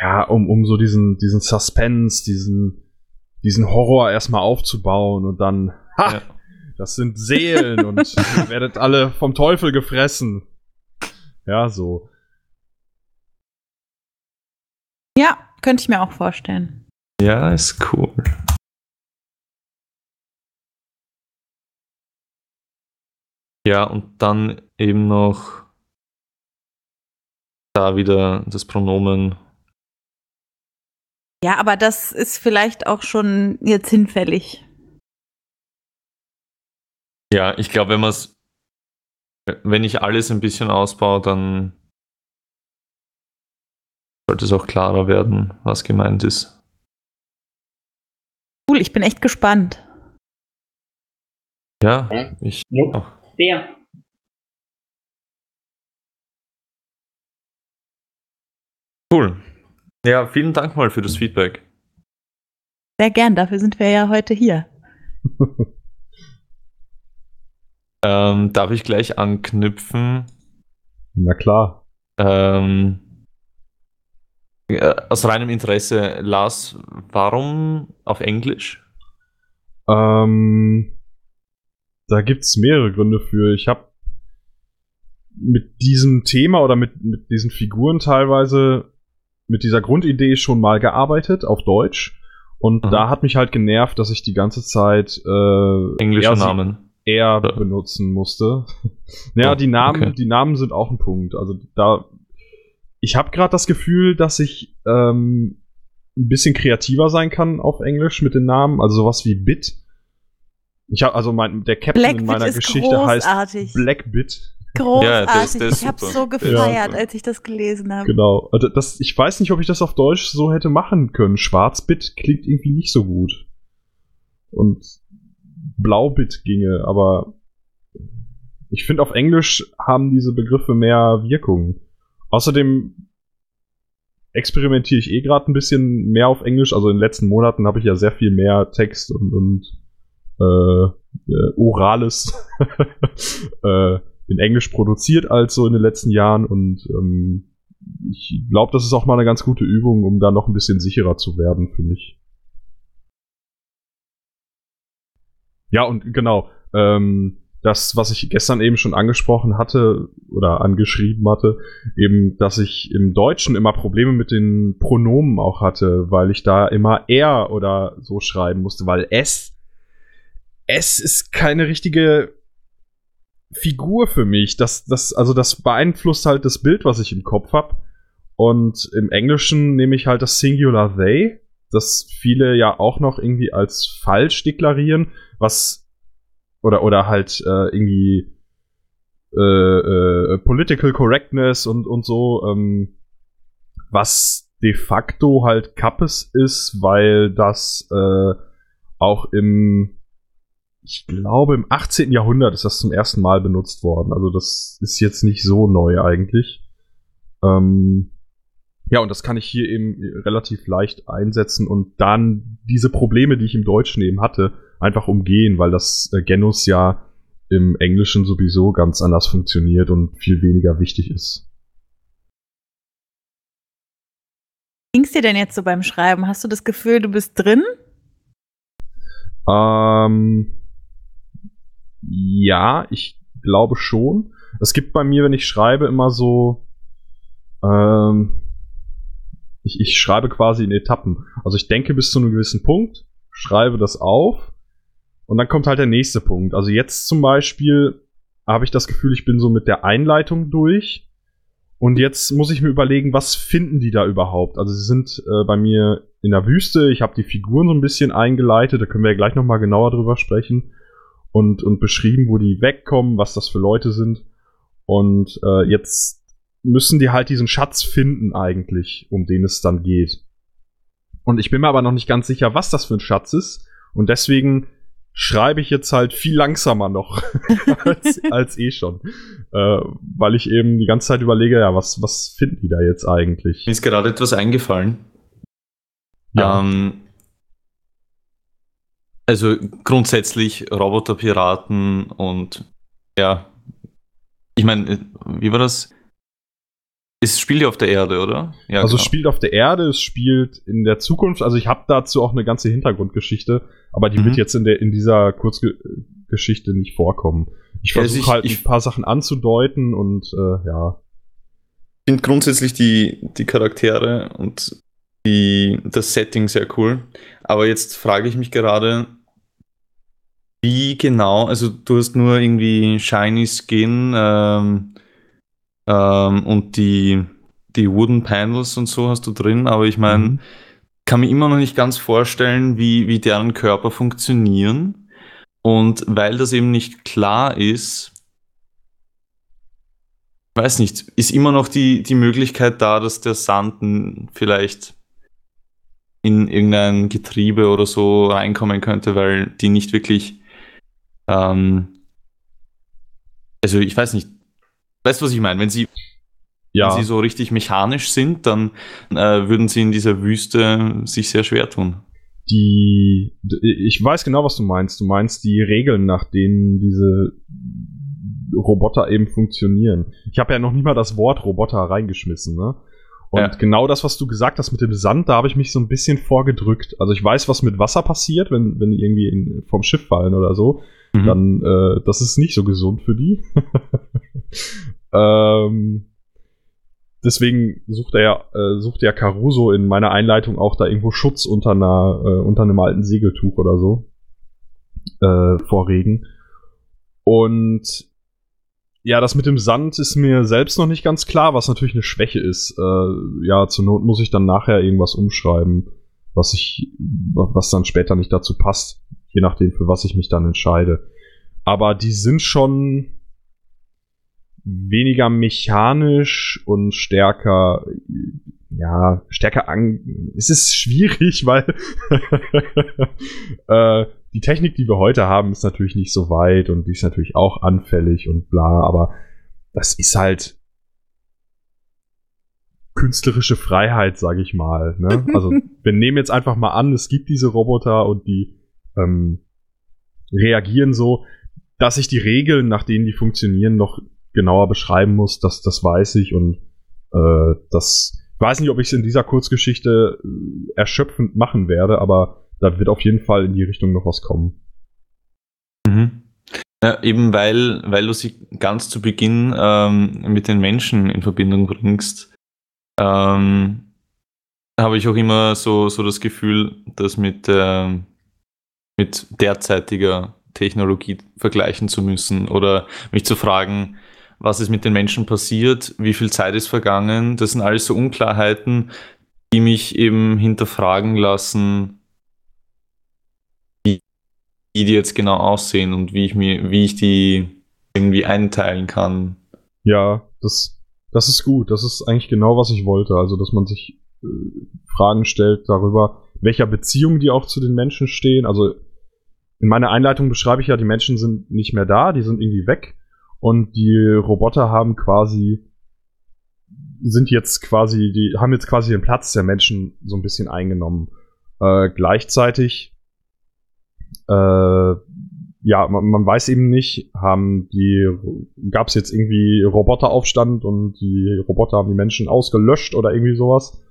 ja, um, um so diesen, diesen Suspense, diesen, diesen Horror erstmal aufzubauen und dann, ha, Ja. das sind Seelen und ihr werdet alle vom Teufel gefressen. Ja, so. Ja, könnte ich mir auch vorstellen. Ja, ist cool. Ja, und dann eben noch da wieder das Pronomen. Ja, aber das ist vielleicht auch schon jetzt hinfällig. Ja, ich glaube, wenn man es, wenn ich alles ein bisschen ausbaue, dann sollte es auch klarer werden, was gemeint ist. Cool, ich bin echt gespannt. Ja, ich Jupp. auch. Sehr. Cool. Ja, vielen Dank mal für das Feedback. Sehr gern, dafür sind wir ja heute hier. Ähm, darf ich gleich anknüpfen? Na klar. Ähm, äh, aus reinem Interesse, Lars, warum auf Englisch? Ähm, da gibt's mehrere Gründe für. Ich habe mit diesem Thema oder mit, mit diesen Figuren teilweise mit dieser Grundidee schon mal gearbeitet auf Deutsch. Und Mhm. da hat mich halt genervt, dass ich die ganze Zeit äh, sie- Namen. Eher Ja. benutzen musste. ja, Oh, die Namen, okay. die Namen sind auch ein Punkt. Also da, ich habe gerade das Gefühl, dass ich ähm, ein bisschen kreativer sein kann auf Englisch mit den Namen. Also sowas wie Bit. Ich habe also mein der Captain in Blackbit meiner Geschichte heißt großartig. Blackbit. Großartig. Ja, der ist- der ist ich habe so gefeiert, super. als ich das gelesen habe. Genau. Und Das, ich weiß nicht, ob ich das auf Deutsch so hätte machen können. Schwarzbit klingt irgendwie nicht so gut. Und Blaubit ginge, aber ich finde, auf Englisch haben diese Begriffe mehr Wirkung. Außerdem experimentiere ich eh gerade ein bisschen mehr auf Englisch. Also in den letzten Monaten habe ich ja sehr viel mehr Text und, und äh, äh, Orales äh, in Englisch produziert als so in den letzten Jahren und ähm, ich glaube, das ist auch mal eine ganz gute Übung, um da noch ein bisschen sicherer zu werden für mich. Ja, und genau, ähm, das, was ich gestern eben schon angesprochen hatte oder angeschrieben hatte, eben, dass ich im Deutschen immer Probleme mit den Pronomen auch hatte, weil ich da immer er oder so schreiben musste, weil es, es ist keine richtige Figur für mich. Das, das, also das beeinflusst halt das Bild, was ich im Kopf habe. Und im Englischen nehme ich halt das Singular they, das viele ja auch noch irgendwie als falsch deklarieren, was oder oder halt äh, irgendwie äh, äh, Political Correctness und und so, ähm, was de facto halt Kappes ist, weil das äh, auch im ich glaube, im 18. Jahrhundert ist das zum ersten Mal benutzt worden. Also das ist jetzt nicht so neu eigentlich. Ähm, ja, und das kann ich hier eben relativ leicht einsetzen und dann diese Probleme, die ich im Deutschen eben hatte, einfach umgehen, weil das äh, Genus ja im Englischen sowieso ganz anders funktioniert und viel weniger wichtig ist. Ging's dir denn jetzt so beim Schreiben? Hast du das Gefühl, du bist drin? Ähm, Ja, ich glaube schon. Es gibt bei mir, wenn ich schreibe, immer so. Ähm, ich, ich schreibe quasi in Etappen. Also ich denke bis zu einem gewissen Punkt, schreibe das auf und dann kommt halt der nächste Punkt. Also jetzt zum Beispiel habe ich das Gefühl, ich bin so mit der Einleitung durch. Und jetzt muss ich mir überlegen, was finden die da überhaupt? Also sie sind äh, bei mir in der Wüste. Ich habe die Figuren so ein bisschen eingeleitet. Da können wir ja gleich nochmal genauer drüber sprechen. Und, und beschrieben, wo die wegkommen, was das für Leute sind. Und äh, jetzt müssen die halt diesen Schatz finden eigentlich, um den es dann geht. Und ich bin mir aber noch nicht ganz sicher, was das für ein Schatz ist. Und deswegen schreibe ich jetzt halt viel langsamer noch als, als eh schon. Äh, weil ich eben die ganze Zeit überlege, ja, was, was finden die da jetzt eigentlich? Mir ist gerade etwas eingefallen. Ja. Ähm, also grundsätzlich Roboterpiraten und ja, ich meine, wie war das? Es spielt ja auf der Erde, oder? Ja, also es spielt auf der Erde, es spielt in der Zukunft. Also ich habe dazu auch eine ganze Hintergrundgeschichte, aber die Mhm. wird jetzt in der in dieser Kurzgeschichte nicht vorkommen. Ich also versuche ich- halt ich- ein paar Sachen anzudeuten und äh, ja. Ich finde grundsätzlich die, die Charaktere und die, das Setting sehr cool. Aber jetzt frage ich mich gerade, wie genau, also du hast nur irgendwie Shiny Skin ähm, ähm, und die, die Wooden Panels und so hast du drin, aber ich meine, Mhm. kann mir immer noch nicht ganz vorstellen, wie, wie deren Körper funktionieren. Und weil das eben nicht klar ist, weiß nicht, ist immer noch die, die Möglichkeit da, dass der Sand vielleicht in irgendein Getriebe oder so reinkommen könnte, weil die nicht wirklich, ähm, also ich weiß nicht, weißt du, was ich meine? Wenn sie, ja. wenn sie so richtig mechanisch sind, dann äh, würden sie in dieser Wüste sich sehr schwer tun. die, ich weiß genau, was du meinst. Du meinst die Regeln, nach denen diese Roboter eben funktionieren. Ich habe ja noch nie mal das Wort Roboter reingeschmissen, ne? Und Ja. genau das, was du gesagt hast mit dem Sand, da habe ich mich so ein bisschen vorgedrückt. Also ich weiß, was mit Wasser passiert, wenn, wenn die irgendwie in, vom Schiff fallen oder so. Mhm. Dann, äh, das ist nicht so gesund für die. ähm, deswegen sucht er ja, äh, sucht ja Caruso in meiner Einleitung auch da irgendwo Schutz unter einer, äh, unter einem alten Segeltuch oder so. Äh, vor Regen. Und ja, das mit dem Sand ist mir selbst noch nicht ganz klar, was natürlich eine Schwäche ist. Äh, ja, zur Not muss ich dann nachher irgendwas umschreiben, was ich, was dann später nicht dazu passt, je nachdem, für was ich mich dann entscheide. Aber die sind schon weniger mechanisch und stärker, ja, stärker an. Es ist schwierig, weil äh, die Technik, die wir heute haben, ist natürlich nicht so weit und die ist natürlich auch anfällig und bla, aber das ist halt künstlerische Freiheit, sage ich mal. Ne? Also wir nehmen jetzt einfach mal an, es gibt diese Roboter und die ähm, reagieren so, dass ich die Regeln, nach denen die funktionieren, noch genauer beschreiben muss, das, das weiß ich und äh, das weiß nicht, ob ich es in dieser Kurzgeschichte äh, erschöpfend machen werde, aber da wird auf jeden Fall in die Richtung noch was kommen. Mhm. Ja, eben weil, weil du sie ganz zu Beginn ähm, mit den Menschen in Verbindung bringst, ähm, habe ich auch immer so, so das Gefühl, das mit, ähm, mit derzeitiger Technologie vergleichen zu müssen oder mich zu fragen, was ist mit den Menschen passiert, wie viel Zeit ist vergangen. Das sind alles so Unklarheiten, die mich eben hinterfragen lassen, wie die jetzt genau aussehen und wie ich mir, wie ich die irgendwie einteilen kann. Ja, das, das ist gut. Das ist eigentlich genau, was ich wollte. Also, dass man sich äh, Fragen stellt darüber, welcher Beziehung die auch zu den Menschen stehen. Also, in meiner Einleitung beschreibe ich ja, die Menschen sind nicht mehr da, die sind irgendwie weg. Und die Roboter haben quasi, sind jetzt quasi, die haben jetzt quasi den Platz der Menschen so ein bisschen eingenommen. Äh, gleichzeitig, äh, ja, man, man weiß eben nicht, haben die, gab es jetzt irgendwie Roboteraufstand und die Roboter haben die Menschen ausgelöscht oder irgendwie sowas.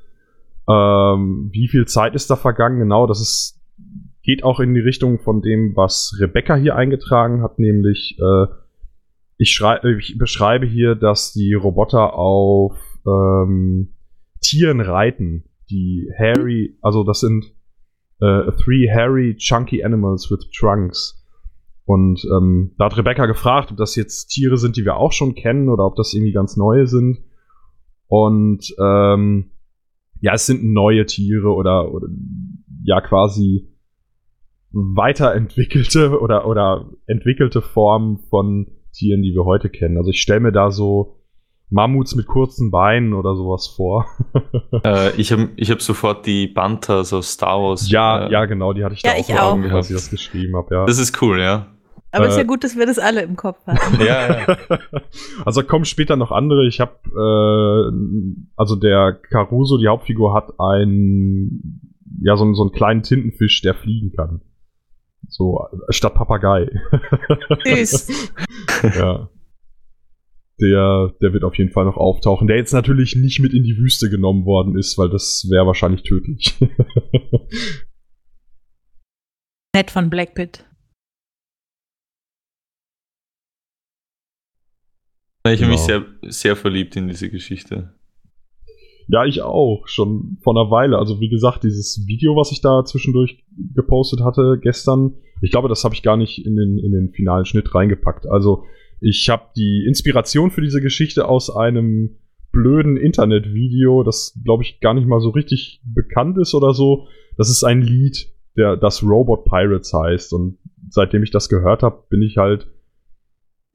Ähm, wie viel Zeit ist da vergangen? Genau, das ist geht auch in die Richtung von dem, was Rebecca hier eingetragen hat, nämlich äh, ich, schrei ich beschreibe hier, dass die Roboter auf ähm, Tieren reiten, die hairy, also das sind äh, three hairy chunky animals with trunks. Und ähm, da hat Rebecca gefragt, ob das jetzt Tiere sind, die wir auch schon kennen oder ob das irgendwie ganz neue sind. Und ähm, ja, es sind neue Tiere oder, oder ja quasi weiterentwickelte oder, oder entwickelte Formen von Tieren, die wir heute kennen. Also ich stelle mir da so Mammuts mit kurzen Beinen oder sowas vor. äh, ich habe ich hab sofort die Banthas aus Star Wars. Ja, äh, ja, genau, die hatte ich ja, da ich auch, auch. als ich das geschrieben habe. Ja. Das ist cool, ja. Aber Äh, ist ja gut, dass wir das alle im Kopf haben. ja, ja. also kommen später noch andere. Ich habe, äh, also der Caruso, die Hauptfigur, hat ein, ja, so, einen- so einen kleinen Tintenfisch, der fliegen kann. So, äh, statt Papagei. Süß. ja. Der, der wird auf jeden Fall noch auftauchen. Der jetzt natürlich nicht mit in die Wüste genommen worden ist, weil das wäre wahrscheinlich tödlich. Nett von Blackpit. Ich habe mich Genau. sehr, sehr verliebt in diese Geschichte. Ja, ich auch, schon vor einer Weile. Also wie gesagt, dieses Video, was ich da zwischendurch gepostet hatte gestern, ich glaube, das habe ich gar nicht in den, in den finalen Schnitt reingepackt. Also ich habe die Inspiration für diese Geschichte aus einem blöden Internetvideo, das glaube ich gar nicht mal so richtig bekannt ist oder so. Das ist ein Lied, der das Robot Pirates heißt. Und seitdem ich das gehört habe, bin ich halt,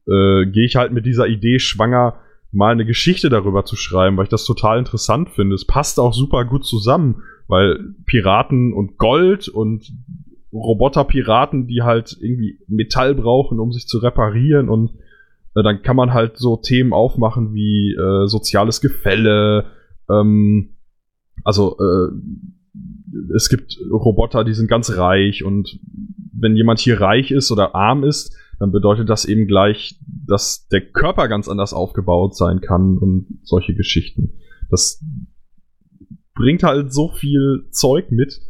äh, gehe ich halt mit dieser Idee schwanger, mal eine Geschichte darüber zu schreiben, weil ich das total interessant finde. Es passt auch super gut zusammen, weil Piraten und Gold und Roboterpiraten, die halt irgendwie Metall brauchen, um sich zu reparieren und äh, dann kann man halt so Themen aufmachen wie äh, soziales Gefälle, ähm, also äh, es gibt Roboter, die sind ganz reich und wenn jemand hier reich ist oder arm ist, dann bedeutet das eben gleich, dass der Körper ganz anders aufgebaut sein kann und solche Geschichten. Das bringt halt so viel Zeug mit,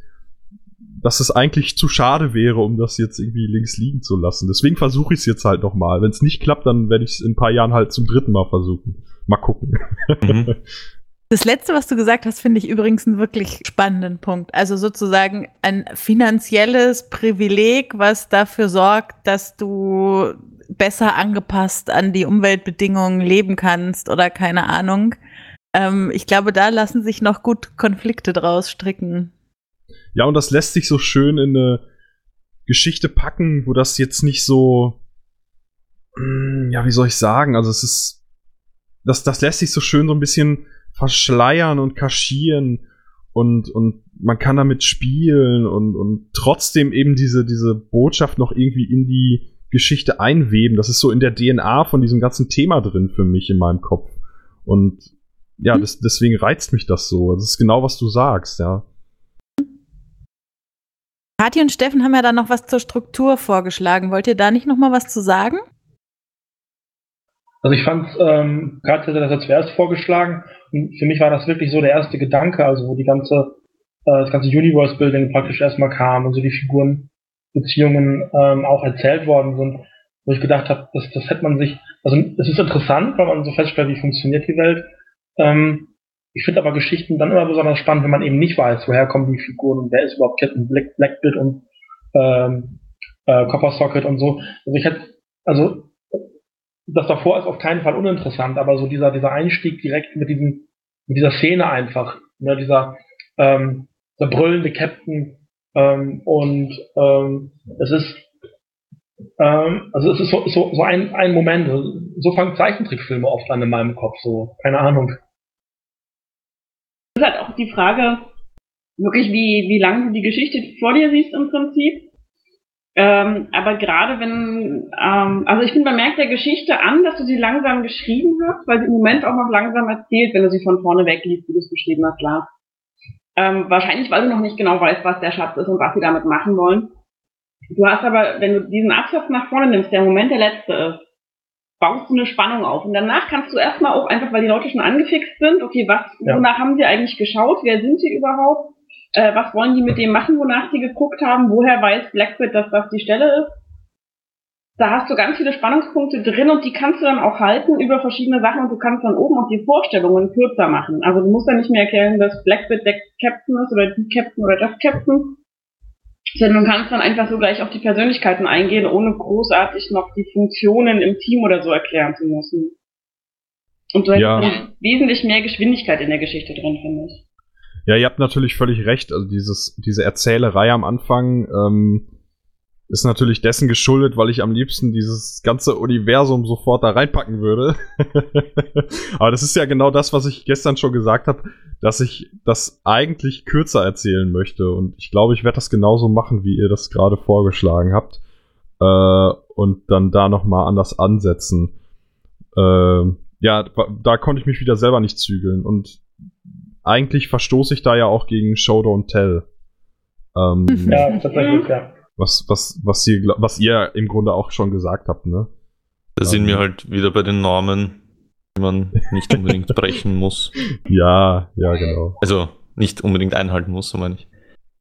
dass es eigentlich zu schade wäre, um das jetzt irgendwie links liegen zu lassen. Deswegen versuche ich es jetzt halt nochmal. Wenn es nicht klappt, dann werde ich es in ein paar Jahren halt zum dritten Mal versuchen. Mal gucken. Mhm. Das letzte, was du gesagt hast, finde ich übrigens einen wirklich spannenden Punkt. Also sozusagen ein finanzielles Privileg, was dafür sorgt, dass du besser angepasst an die Umweltbedingungen leben kannst oder keine Ahnung. Ähm, ich glaube, da lassen sich noch gut Konflikte draus stricken. Ja, und das lässt sich so schön in eine Geschichte packen, wo das jetzt nicht so, mm, ja, wie soll ich sagen, also es ist, das, das lässt sich so schön so ein bisschen verschleiern und kaschieren und, und man kann damit spielen und, und trotzdem eben diese, diese Botschaft noch irgendwie in die Geschichte einweben. Das ist so in der DNA von diesem ganzen Thema drin für mich in meinem Kopf. Und ja, Hm. das, deswegen reizt mich das so. Das ist genau, was du sagst, ja. Kathi und Steffen haben ja dann noch was zur Struktur vorgeschlagen. Wollt ihr da nicht noch mal was zu sagen? Also ich fand, ähm, Katja hatte das ja zuerst vorgeschlagen und für mich war das wirklich so der erste Gedanke, also wo die ganze, äh, das ganze Universe-Building praktisch erstmal kam und so die Figurenbeziehungen ähm, auch erzählt worden sind, wo ich gedacht habe, das, das hätte man sich, also es ist interessant, weil man so feststellt, wie funktioniert die Welt. Ähm, ich finde aber Geschichten dann immer besonders spannend, wenn man eben nicht weiß, woher kommen die Figuren und wer ist überhaupt Captain Black, Blackbeard und ähm, äh, Copper Socket und so. Also ich hätte, also das davor ist auf keinen Fall uninteressant, aber so dieser, dieser Einstieg direkt mit diesem, mit dieser Szene einfach, ne, dieser, ähm, der brüllende Captain, ähm, und ähm, es ist, ähm, also es ist so, so, so ein, ein Moment, so fangen Zeichentrickfilme oft an in meinem Kopf, so, keine Ahnung. ist halt auch die Frage, wirklich, wie, wie lange du die Geschichte vor dir siehst im Prinzip. Ähm, aber gerade wenn, ähm, also ich finde, man merkt der Geschichte an, dass du sie langsam geschrieben hast, weil sie im Moment auch noch langsam erzählt, wenn du sie von vorne weg liest, wie du es beschrieben hast, Lars. Ähm, wahrscheinlich, weil du noch nicht genau weißt, was der Schatz ist und was sie damit machen wollen. Du hast aber, wenn du diesen Absatz nach vorne nimmst, der im Moment der letzte ist, baust du eine Spannung auf. Und danach kannst du erstmal auch einfach, weil die Leute schon angefixt sind, okay, was, Ja. wonach haben sie eigentlich geschaut, wer sind sie überhaupt? Äh, was wollen die mit dem machen, wonach die geguckt haben? Woher weiß Blackbird, dass das die Stelle ist? Da hast du ganz viele Spannungspunkte drin und die kannst du dann auch halten über verschiedene Sachen und du kannst dann oben auch die Vorstellungen kürzer machen. Also du musst dann nicht mehr erklären, dass Blackbird der Captain ist oder die Captain oder das Captain, sondern du kannst dann einfach so gleich auf die Persönlichkeiten eingehen, ohne großartig noch die Funktionen im Team oder so erklären zu müssen. Und du Ja. hast wesentlich mehr Geschwindigkeit in der Geschichte drin, finde ich. Ja, ihr habt natürlich völlig recht. Also dieses, diese Erzählerei am Anfang ähm, ist natürlich dessen geschuldet, weil ich am liebsten dieses ganze Universum sofort da reinpacken würde. Aber das ist ja genau das, was ich gestern schon gesagt habe, dass ich das eigentlich kürzer erzählen möchte. Und ich glaube, ich werde das genauso machen, wie ihr das gerade vorgeschlagen habt. Äh, und dann da nochmal anders ansetzen. Äh, ja, da konnte ich mich wieder selber nicht zügeln. Und eigentlich verstoße ich da ja auch gegen Show Don't Tell. Ähm, Ja, tatsächlich, ja. was, was, was, ihr, was ihr im Grunde auch schon gesagt habt, ne? Da sind Ähm. wir halt wieder bei den Normen, die man nicht unbedingt brechen muss. Ja, ja, genau. Also nicht unbedingt einhalten muss, so meine ich.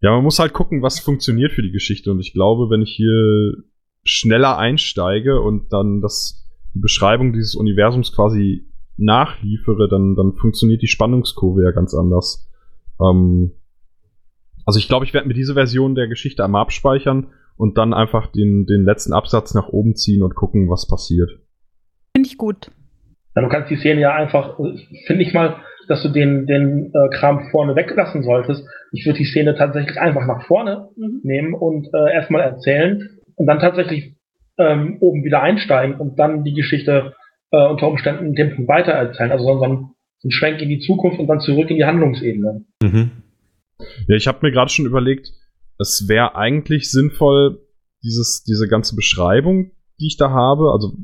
Ja, man muss halt gucken, was funktioniert für die Geschichte. Und ich glaube, wenn ich hier schneller einsteige und dann das, die Beschreibung dieses Universums quasi nachliefere, dann, dann funktioniert die Spannungskurve ja ganz anders. Ähm, also ich glaube, ich werde mir diese Version der Geschichte einmal abspeichern und dann einfach den, den letzten Absatz nach oben ziehen und gucken, was passiert. Finde ich gut. Ja, du kannst die Szene ja einfach, finde ich mal, dass du den, den äh, Kram vorne weglassen solltest. Ich würde die Szene tatsächlich einfach nach vorne Mhm. nehmen und äh, erstmal erzählen und dann tatsächlich ähm, oben wieder einsteigen und dann die Geschichte äh, unter Umständen den Punkt weiter erzählen. Also so ein, so ein Schwenk in die Zukunft und dann zurück in die Handlungsebene. Mhm. Ja, ich habe mir gerade schon überlegt, es wäre eigentlich sinnvoll, dieses, diese ganze Beschreibung, die ich da habe, also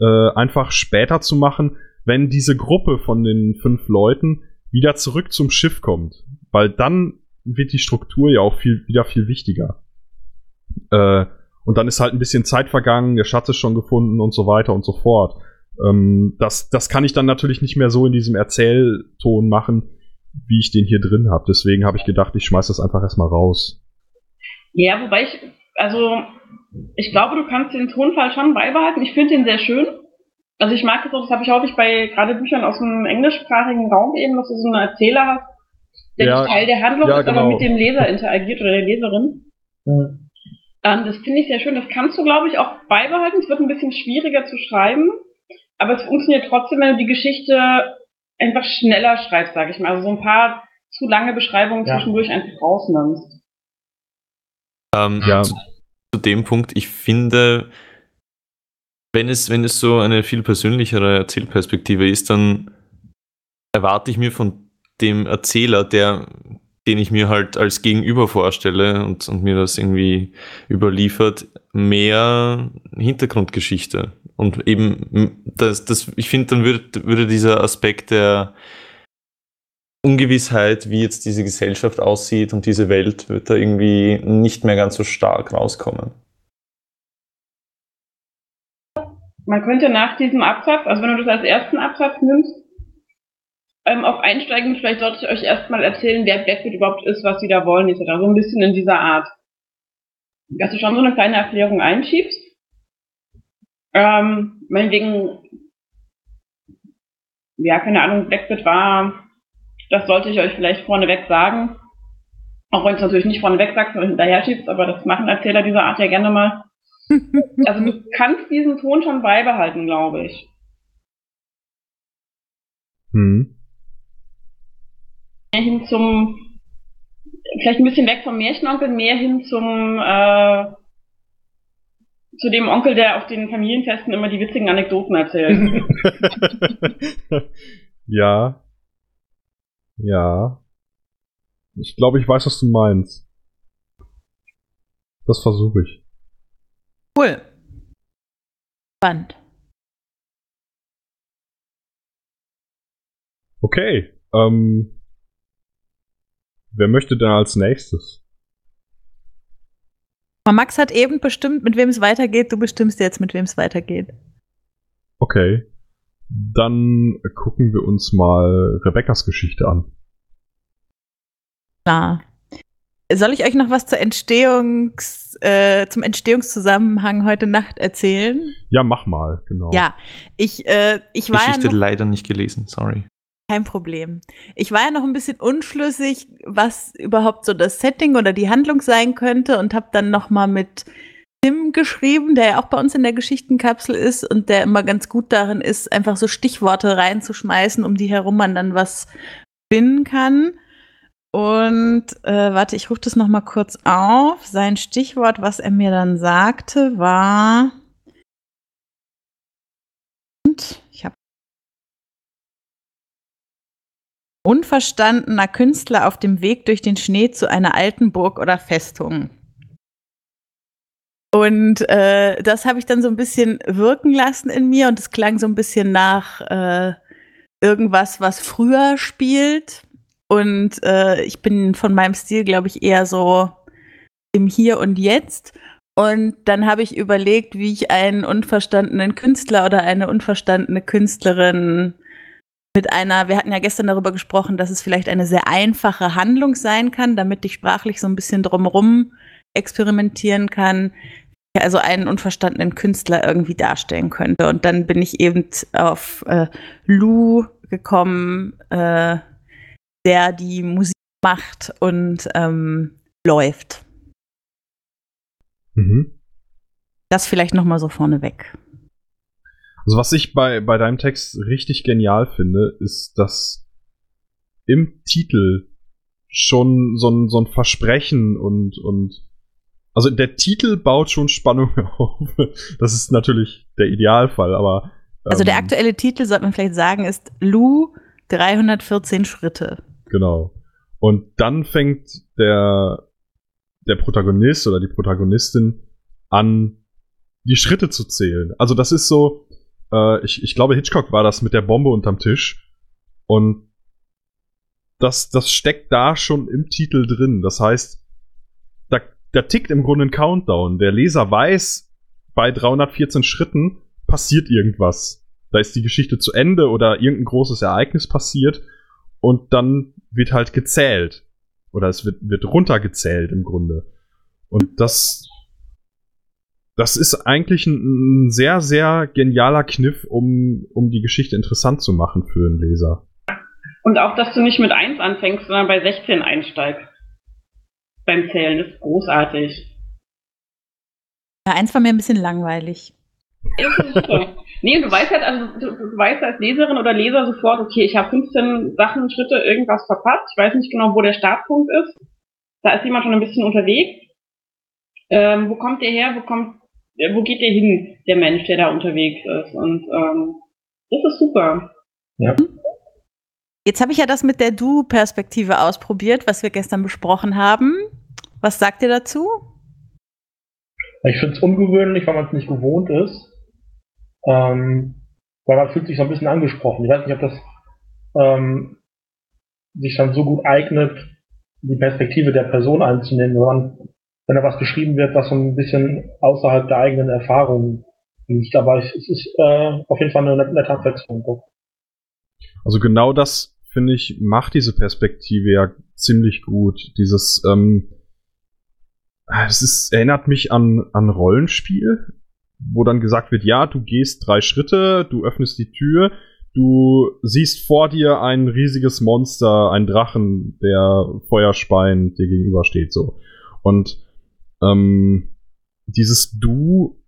äh, einfach später zu machen, wenn diese Gruppe von den fünf Leuten wieder zurück zum Schiff kommt. Weil dann wird die Struktur ja auch viel, wieder viel wichtiger. Äh, und dann ist halt ein bisschen Zeit vergangen, der Schatz ist schon gefunden und so weiter und so fort. Ähm, das, das kann ich dann natürlich nicht mehr so in diesem Erzählton machen, wie ich den hier drin habe. Deswegen habe ich gedacht, ich schmeiß das einfach erstmal raus. Ja, wobei ich, also, ich glaube, du kannst den Tonfall schon beibehalten. Ich finde den sehr schön. Also ich mag es auch, das habe ich häufig bei gerade Büchern aus dem englischsprachigen Raum eben, dass du so einen Erzähler hast, der Ja, nicht Teil der Handlung ja, ist, aber genau. mit dem Leser interagiert oder der Leserin. Hm. Ähm, das finde ich sehr schön. Das kannst du, glaube ich, auch beibehalten. Es wird ein bisschen schwieriger zu schreiben, aber es funktioniert trotzdem, wenn du die Geschichte einfach schneller schreibst, sage ich mal. Also so ein paar zu lange Beschreibungen Ja. zwischendurch einfach rausnimmst. Ähm, Ja. zu, zu dem Punkt, ich finde, wenn es, wenn es so eine viel persönlichere Erzählperspektive ist, dann erwarte ich mir von dem Erzähler, der, den ich mir halt als Gegenüber vorstelle und, und mir das irgendwie überliefert, mehr Hintergrundgeschichte. Und eben, das, das, ich finde, dann würde, würde dieser Aspekt der Ungewissheit, wie jetzt diese Gesellschaft aussieht und diese Welt, wird da irgendwie nicht mehr ganz so stark rauskommen. Man könnte nach diesem Absatz, also wenn du das als ersten Absatz nimmst, ähm, auch einsteigen, vielleicht sollte ich euch erstmal erzählen, wer Blackwood überhaupt ist, was sie da wollen, etc. So ein bisschen in dieser Art. Dass du schon so eine kleine Erklärung einschiebst. Ähm, meinetwegen, ja, keine Ahnung, Blackwood war, das sollte ich euch vielleicht vorneweg sagen. Auch wenn es natürlich nicht vorneweg sagst, sondern hinterher schiebst, aber das machen Erzähler dieser Art ja gerne mal. Also du kannst diesen Ton schon beibehalten, glaube ich. Hm. Mehr hin zum, vielleicht ein bisschen weg vom Märchenonkel, mehr hin zum, äh, zu dem Onkel, der auf den Familienfesten immer die witzigen Anekdoten erzählt. ja. Ja. Ich glaube, ich weiß, was du meinst. Das versuche ich. Cool. Spannend. Okay. Ähm, wer möchte denn als nächstes? Max hat eben bestimmt, mit wem es weitergeht. Du bestimmst jetzt, mit wem es weitergeht. Okay. Dann gucken wir uns mal Rebekkas Geschichte an. Klar. soll ich euch noch was zur Entstehungs, äh, zum Entstehungszusammenhang heute Nacht erzählen? Ja, mach mal, genau. Ja, ich, äh, ich war Geschichte ja noch, leider nicht gelesen, sorry. Kein Problem. Ich war ja noch ein bisschen unschlüssig, was überhaupt so das Setting oder die Handlung sein könnte und habe dann noch mal mit Tim geschrieben, der ja auch bei uns in der Geschichtenkapsel ist und der immer ganz gut darin ist, einfach so Stichworte reinzuschmeißen, um die herum man dann was finden kann. Und äh, warte, ich rufe das noch mal kurz auf. Sein Stichwort, was er mir dann sagte, war und ich habe unverstandener Künstler auf dem Weg durch den Schnee zu einer alten Burg oder Festung. Und äh, das habe ich dann so ein bisschen wirken lassen in mir und es klang so ein bisschen nach äh, irgendwas, was früher spielt. Und äh, ich bin von meinem Stil, glaube ich, eher so im Hier und Jetzt. Und dann habe ich überlegt, wie ich einen unverstandenen Künstler oder eine unverstandene Künstlerin mit einer, wir hatten ja gestern darüber gesprochen, dass es vielleicht eine sehr einfache Handlung sein kann, damit ich sprachlich so ein bisschen drumherum experimentieren kann, also einen unverstandenen Künstler irgendwie darstellen könnte. Und dann bin ich eben auf äh, Lou gekommen, äh, der die Musik macht und ähm, läuft. Mhm. Das vielleicht noch mal so vorneweg. Also was ich bei, bei deinem Text richtig genial finde, ist, dass im Titel schon so ein, so ein Versprechen und, und also der Titel baut schon Spannung auf. Das ist natürlich der Idealfall, aber. Ähm, Also der aktuelle Titel, sollte man vielleicht sagen, ist Lou 314 Schritte. Genau. Und dann fängt der, der Protagonist oder die Protagonistin an, die Schritte zu zählen. Also das ist so, äh, ich, ich glaube, Hitchcock war das mit der Bombe unterm Tisch. Und das, das steckt da schon im Titel drin. Das heißt, da, da tickt im Grunde ein Countdown. Der Leser weiß, bei 314 Schritten passiert irgendwas. Da ist die Geschichte zu Ende oder irgendein großes Ereignis passiert und dann wird halt gezählt. Oder es wird, wird runtergezählt im Grunde. Und das, das ist eigentlich ein, ein sehr, sehr genialer Kniff, um, um die Geschichte interessant zu machen für einen Leser. Und auch, dass du nicht mit 1 anfängst, sondern bei 16 einsteigst. Beim Zählen ist großartig. Ja, eins war mir ein bisschen langweilig. Nee, du weißt halt, also du, du weißt als Leserin oder Leser sofort, okay, ich habe 15 Sachen, Schritte, irgendwas verpasst. Ich weiß nicht genau, wo der Startpunkt ist. Da ist jemand schon ein bisschen unterwegs. Ähm, wo kommt der her? Wo kommt, wo geht der hin, der Mensch, der da unterwegs ist? Und ähm, das ist super. Ja. Jetzt habe ich ja das mit der Du-Perspektive ausprobiert, was wir gestern besprochen haben. Was sagt ihr dazu? Ich finde es ungewöhnlich, weil man es nicht gewohnt ist. Ähm, weil man fühlt sich so ein bisschen angesprochen. Ich weiß nicht, ob das ähm, sich dann so gut eignet, die Perspektive der Person einzunehmen, wenn, man, wenn da was beschrieben wird, was so ein bisschen außerhalb der eigenen Erfahrungen liegt. Aber es ist äh, auf jeden Fall eine nette Abwechslung. Also genau das, finde ich, macht diese Perspektive ja ziemlich gut. Dieses, ähm, das ist, erinnert mich an, an Rollenspiel, wo dann gesagt wird, ja, du gehst drei Schritte, du öffnest die Tür, du siehst vor dir ein riesiges Monster, ein Drachen, der Feuerspein dir gegenübersteht, so. Und ähm, dieses Du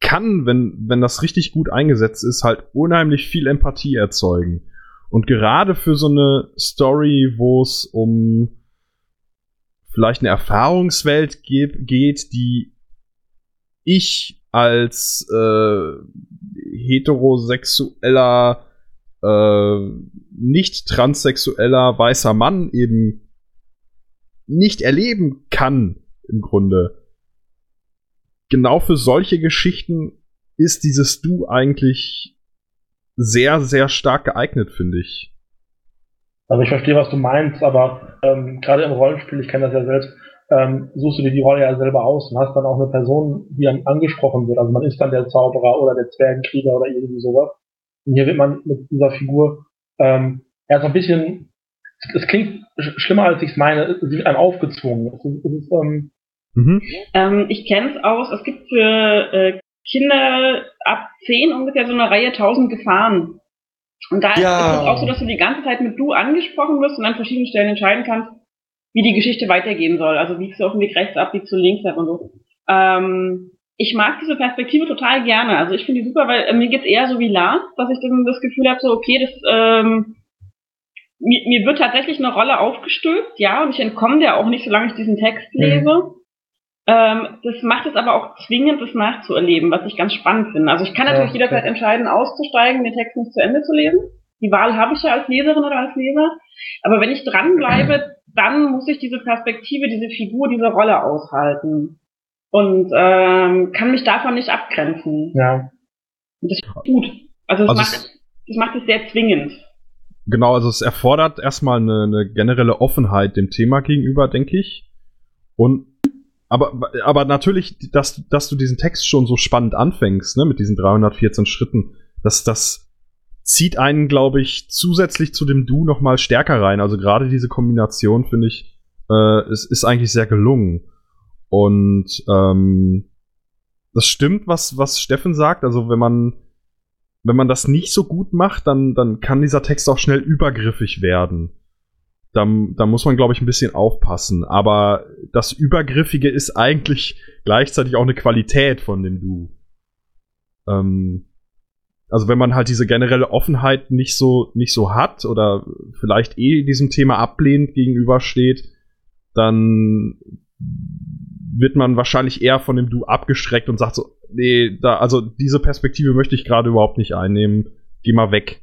kann, wenn, wenn das richtig gut eingesetzt ist, halt unheimlich viel Empathie erzeugen. Und gerade für so eine Story, wo es um vielleicht eine Erfahrungswelt geht, geht die ich als äh, heterosexueller, äh, nicht transsexueller weißer Mann eben nicht erleben kann, im Grunde. Genau für solche Geschichten ist dieses Du eigentlich sehr, sehr stark geeignet, finde ich. Also ich verstehe, was du meinst, aber ähm, gerade im Rollenspiel, ich kenne das ja selbst, ähm, suchst du dir die Rolle ja selber aus und hast dann auch eine Person, die dann angesprochen wird. Also man ist dann der Zauberer oder der Zwergenkrieger oder irgendwie sowas. Und hier wird man mit dieser Figur ähm, erst ein bisschen es klingt schlimmer, als ich es meine. Es wird einem aufgezwungen. Es ist, es ist, ähm, mhm. ähm, ich kenne es aus. Es gibt für äh, Kinder ab 10 ungefähr so eine Reihe 1000 Gefahren. Und da ja. ist es auch so, dass du die ganze Zeit mit du angesprochen wirst und an verschiedenen Stellen entscheiden kannst, wie die Geschichte weitergehen soll. Also biegst du auf dem Weg rechts ab, biegst du links ab und so. Ähm, ich mag diese Perspektive total gerne. Also ich finde die super, weil äh, mir geht's eher so wie Lars, dass ich dann das Gefühl habe, so okay, das ähm, mir, mir wird tatsächlich eine Rolle aufgestülpt, ja, und ich entkomme der auch nicht, solange ich diesen Text mhm. lese. Mhm. Ähm, das macht es aber auch zwingend, das nachzuerleben, was ich ganz spannend finde. Also ich kann natürlich ja, jederzeit entscheiden, auszusteigen, den Text nicht zu Ende zu lesen. Die Wahl habe ich ja als Leserin oder als Leser. Aber wenn ich dranbleibe, dann muss ich diese Perspektive, diese Figur, diese Rolle aushalten. Und ähm, kann mich davon nicht abgrenzen. Ja. Und das ist gut. Also, also macht, das macht es sehr zwingend. Genau, also es erfordert erstmal eine, eine generelle Offenheit dem Thema gegenüber, denke ich. Und aber, aber natürlich, dass, dass du diesen Text schon so spannend anfängst, ne, mit diesen 314 Schritten, dass das zieht einen, glaube ich, zusätzlich zu dem Du noch mal stärker rein. Also gerade diese Kombination, finde ich, äh, ist, ist eigentlich sehr gelungen. Und ähm, das stimmt, was, was Steffen sagt. Also wenn man wenn man das nicht so gut macht, dann, dann kann dieser Text auch schnell übergriffig werden. Da, da muss man, glaube ich, ein bisschen aufpassen. Aber das Übergriffige ist eigentlich gleichzeitig auch eine Qualität von dem Du. Ähm, also wenn man halt diese generelle Offenheit nicht so, nicht so hat oder vielleicht eh diesem Thema ablehnend gegenübersteht, dann wird man wahrscheinlich eher von dem Du abgeschreckt und sagt so, nee, da, also diese Perspektive möchte ich gerade überhaupt nicht einnehmen. Geh mal weg.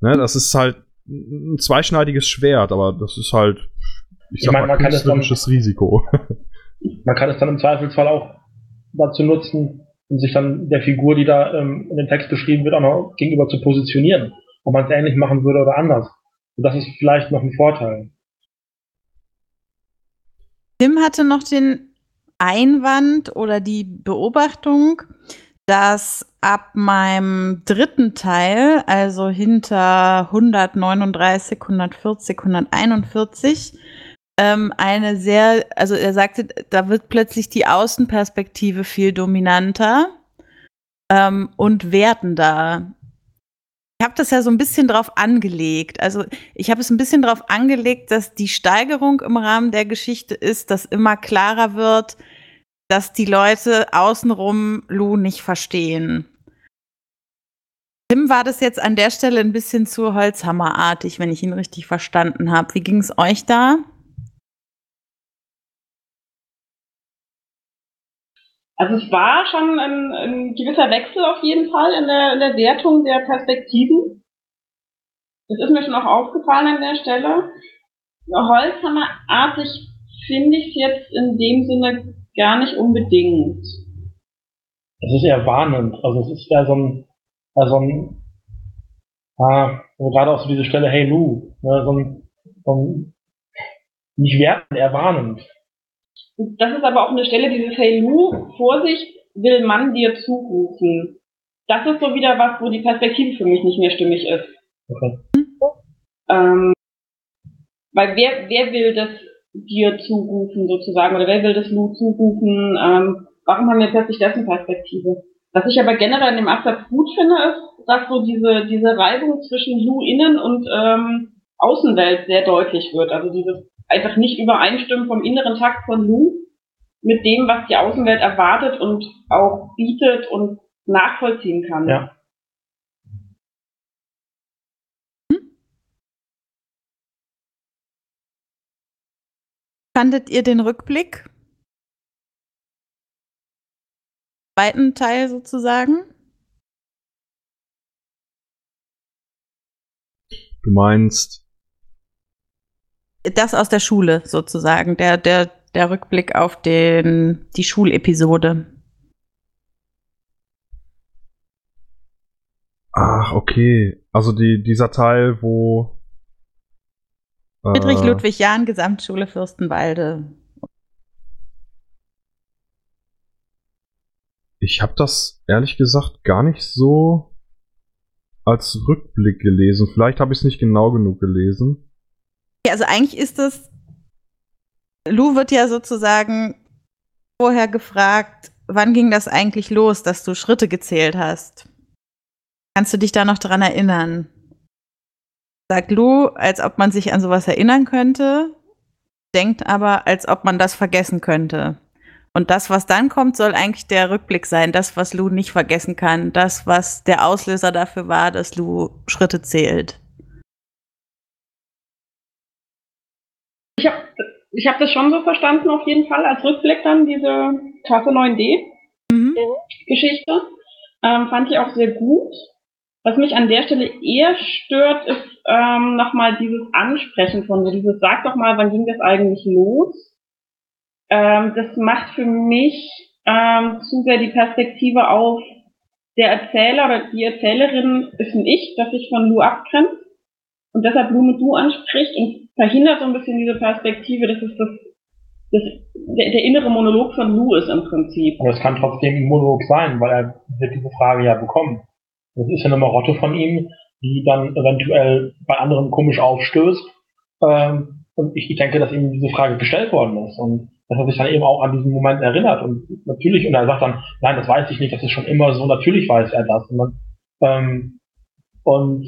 Ne, das ist halt ein zweischneidiges Schwert, aber das ist halt, ich, sag meine, mal, künstlerisches Risiko. Man kann es dann im Zweifelsfall auch dazu nutzen, um sich dann der Figur, die da ähm, in dem Text beschrieben wird, auch noch gegenüber zu positionieren. Ob man es ähnlich machen würde oder anders. Und das ist vielleicht noch ein Vorteil. Tim hatte noch den Einwand oder die Beobachtung, dass ab meinem dritten Teil, also hinter 139, 140, 141, ähm, eine sehr, also er sagte, da wird plötzlich die Außenperspektive viel dominanter ähm, und wertender. Ich habe das ja so ein bisschen drauf angelegt. Also ich habe es ein bisschen drauf angelegt, dass die Steigerung im Rahmen der Geschichte ist, dass immer klarer wird, dass die Leute außenrum Lou nicht verstehen. Tim war das jetzt an der Stelle ein bisschen zu Holzhammerartig, wenn ich ihn richtig verstanden habe. Wie ging es euch da? Also es war schon ein, ein gewisser Wechsel auf jeden Fall in der, in der Wertung der Perspektiven. Das ist mir schon auch aufgefallen an der Stelle. Holzhammerartig finde ich es jetzt in dem Sinne gar nicht unbedingt. Es ist eher warnend. Also es ist eher so ein, eher so ein ah, gerade auch so diese Stelle Hey Lou, ne, so ein, so ein nicht wertend, eher warnend. Das ist aber auch eine Stelle, dieses Hey Lu, Vorsicht, will man dir zurufen. Das ist so wieder was, wo die Perspektive für mich nicht mehr stimmig ist. Okay. Ähm, weil wer, wer will das dir zurufen sozusagen oder wer will das Lu zurufen? Ähm, warum haben wir plötzlich dessen Perspektive? Was ich aber generell in dem Absatz gut finde, ist, dass so diese, diese Reibung zwischen Lu innen und ähm, Außenwelt sehr deutlich wird. Also dieses einfach nicht übereinstimmen vom inneren Takt von Lou mit dem, was die Außenwelt erwartet und auch bietet und nachvollziehen kann. Ja. Fandet ihr den Rückblick? Zweiten Teil sozusagen? Du meinst das aus der Schule sozusagen, der, der, der Rückblick auf den, die Schulepisode. Ach, okay. Also die, dieser Teil, wo. Friedrich äh, Ludwig Jahn, Gesamtschule Fürstenwalde. Ich habe das ehrlich gesagt gar nicht so als Rückblick gelesen. Vielleicht habe ich es nicht genau genug gelesen. Ja, also eigentlich ist es, Lou wird ja sozusagen vorher gefragt, wann ging das eigentlich los, dass du Schritte gezählt hast? Kannst du dich da noch dran erinnern? Sagt Lou, als ob man sich an sowas erinnern könnte, denkt aber, als ob man das vergessen könnte. Und das, was dann kommt, soll eigentlich der Rückblick sein, das, was Lou nicht vergessen kann, das, was der Auslöser dafür war, dass Lou Schritte zählt. Ich habe ich hab das schon so verstanden, auf jeden Fall, als Rückblick dann, diese Tafel 9D-Geschichte. Mhm. Ähm, fand ich auch sehr gut. Was mich an der Stelle eher stört, ist ähm, nochmal dieses Ansprechen von so dieses, sag doch mal, wann ging das eigentlich los? Ähm, das macht für mich ähm, zu sehr die Perspektive auf, der Erzähler oder die Erzählerin ist ein Ich, das sich von Lou abgrenzt und deshalb mit Du anspricht und verhindert so ein bisschen diese Perspektive, dass es das, das der, der innere Monolog von Lou ist im Prinzip. Aber es kann trotzdem ein Monolog sein, weil er wird diese Frage ja bekommen. Das ist ja eine Marotte von ihm, die dann eventuell bei anderen komisch aufstößt. Ähm, und ich, ich denke, dass ihm diese Frage gestellt worden ist und dass er sich dann eben auch an diesen Moment erinnert. Und natürlich, und er sagt dann, nein, das weiß ich nicht, das ist schon immer so, natürlich weiß er das. Und, dann, ähm, und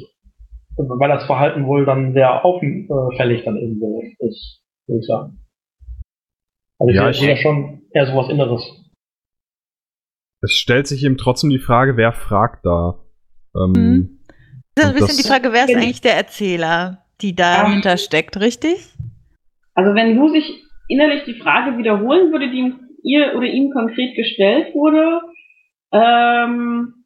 weil das Verhalten wohl dann sehr auffällig dann eben so ist, würde ich sagen. Also ja, ich sehe ja schon eher sowas Inneres. Es stellt sich eben trotzdem die Frage, wer fragt da? Ähm, mhm. Das ist ein bisschen die Frage, wer ist eigentlich der Erzähler, die dahinter steckt, richtig? Also wenn Lu sich innerlich die Frage wiederholen würde, die ihr oder ihm konkret gestellt wurde, ähm,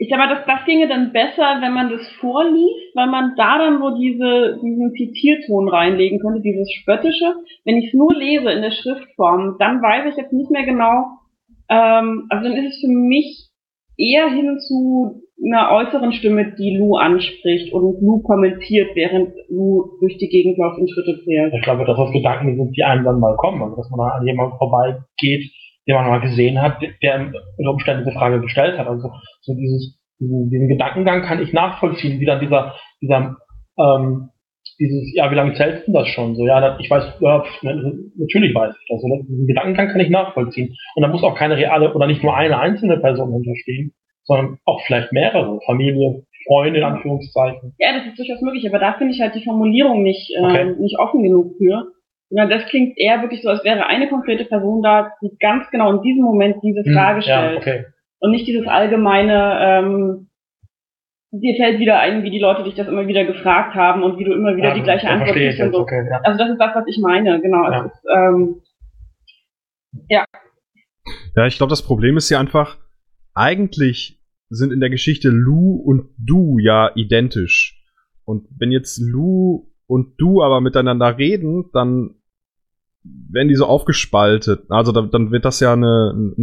ich sag mal, das, das ginge dann besser, wenn man das vorliest, weil man da dann so diese, diesen Zitierton reinlegen könnte, dieses Spöttische. Wenn ich es nur lese in der Schriftform, dann weiß ich jetzt nicht mehr genau, ähm, also dann ist es für mich eher hin zu einer äußeren Stimme, die Lou anspricht und Lou kommentiert, während Lou durch die Gegend läuft und Schritte zählt. Ich glaube, dass das Gedanken sind, die einem dann mal kommen. Also, dass man an jemanden vorbeigeht, den man mal gesehen hat, der unter Umständen diese Frage gestellt hat. Also, so dieses, diesen, diesen Gedankengang kann ich nachvollziehen, wie dann dieser, dieser, ähm, dieses, ja, wie lange zählst du das schon? So, ja, ich weiß, ja, natürlich weiß ich das. Oder? Diesen Gedankengang kann ich nachvollziehen. Und da muss auch keine reale oder nicht nur eine einzelne Person hinterstehen, sondern auch vielleicht mehrere, Familie, Freunde in Anführungszeichen. Ja, das ist durchaus möglich, aber da finde ich halt die Formulierung nicht, äh, okay. nicht offen genug für. Ja, das klingt eher wirklich so, als wäre eine konkrete Person da, die ganz genau in diesem Moment diese hm, Frage hm, stellt. Ja, okay. Und nicht dieses allgemeine, ähm, dir fällt wieder ein, wie die Leute dich das immer wieder gefragt haben und wie du immer wieder ja, die gleiche Antwort kriegst und so. Okay, ja. Also das ist das, was ich meine, genau. Ja, ist, ähm, ja. ja ich glaube, das Problem ist ja einfach, eigentlich sind in der Geschichte Lu und Du ja identisch. Und wenn jetzt Lu und Du aber miteinander reden, dann werden die so aufgespaltet. Also dann, dann wird das ja eine,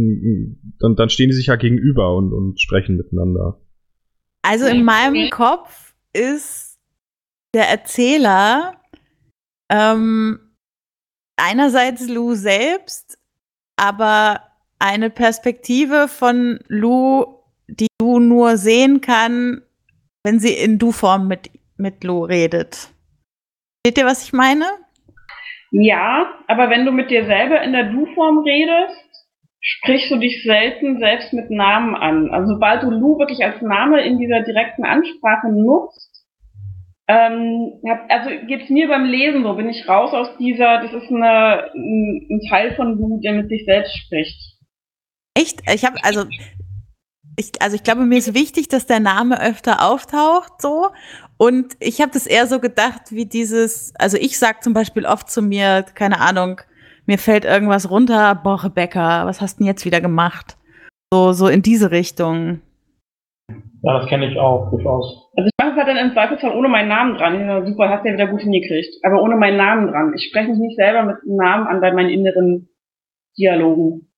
dann, dann stehen die sich ja gegenüber und, und sprechen miteinander. Also in meinem Kopf ist der Erzähler ähm, einerseits Lou selbst, aber eine Perspektive von Lou, die Lou nur sehen kann, wenn sie in Du-Form mit, mit Lou redet. Seht ihr, was ich meine? Ja, aber wenn du mit dir selber in der Du-Form redest, sprichst du dich selten selbst mit Namen an. Also sobald du Lu wirklich als Name in dieser direkten Ansprache nutzt, ähm, also geht's mir beim Lesen so, bin ich raus aus dieser, das ist eine, ein, ein Teil von Lu, der mit sich selbst spricht. Echt? Ich habe also ich, also ich glaube, mir ist wichtig, dass der Name öfter auftaucht, so. Und ich habe das eher so gedacht, wie dieses, also ich sag zum Beispiel oft zu mir, keine Ahnung, mir fällt irgendwas runter, boah, Rebecca, was hast du denn jetzt wieder gemacht? So, so in diese Richtung. Ja, das kenne ich auch durchaus. Also ich mache es halt dann im Zweifelsfall ohne meinen Namen dran. Ja, super, hast du ja wieder gut hingekriegt. Aber ohne meinen Namen dran. Ich spreche mich nicht selber mit einem Namen an bei meinen inneren Dialogen.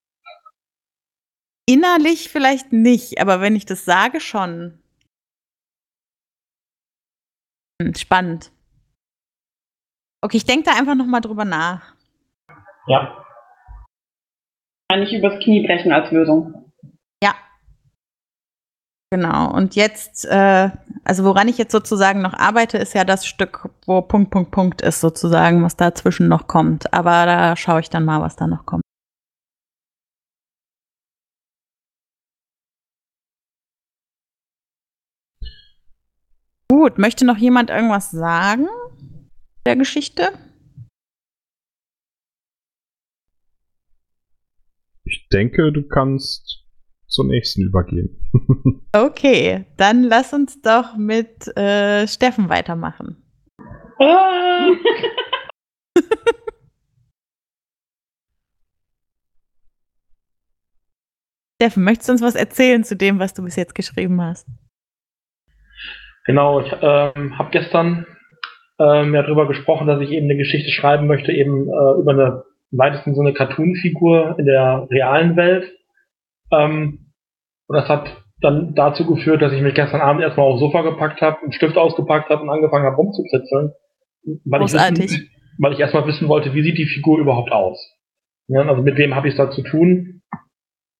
Innerlich vielleicht nicht, aber wenn ich das sage, schon. Hm, spannend. Okay, ich denke da einfach nochmal drüber nach. Ja. Nicht übers Knie brechen als Lösung. Ja. Genau. Und jetzt, äh, also woran ich jetzt sozusagen noch arbeite, ist ja das Stück, wo Punkt, Punkt, Punkt ist, sozusagen, was dazwischen noch kommt. Aber da schaue ich dann mal, was da noch kommt. Gut, möchte noch jemand irgendwas sagen der Geschichte? Ich denke, du kannst zur nächsten übergehen. okay, dann lass uns doch mit äh, Steffen weitermachen. Ah. Steffen, möchtest du uns was erzählen zu dem, was du bis jetzt geschrieben hast? Genau, ich ähm, habe gestern ähm, ja darüber gesprochen, dass ich eben eine Geschichte schreiben möchte, eben äh, über eine im weitesten Sinne Cartoon-Figur in der realen Welt. Ähm, und das hat dann dazu geführt, dass ich mich gestern Abend erstmal aufs Sofa gepackt habe, einen Stift ausgepackt habe und angefangen habe rumzukritzeln. Weil Großartig. Ich wissen, weil ich erstmal wissen wollte, wie sieht die Figur überhaupt aus. Ja, also mit wem habe ich es da zu tun?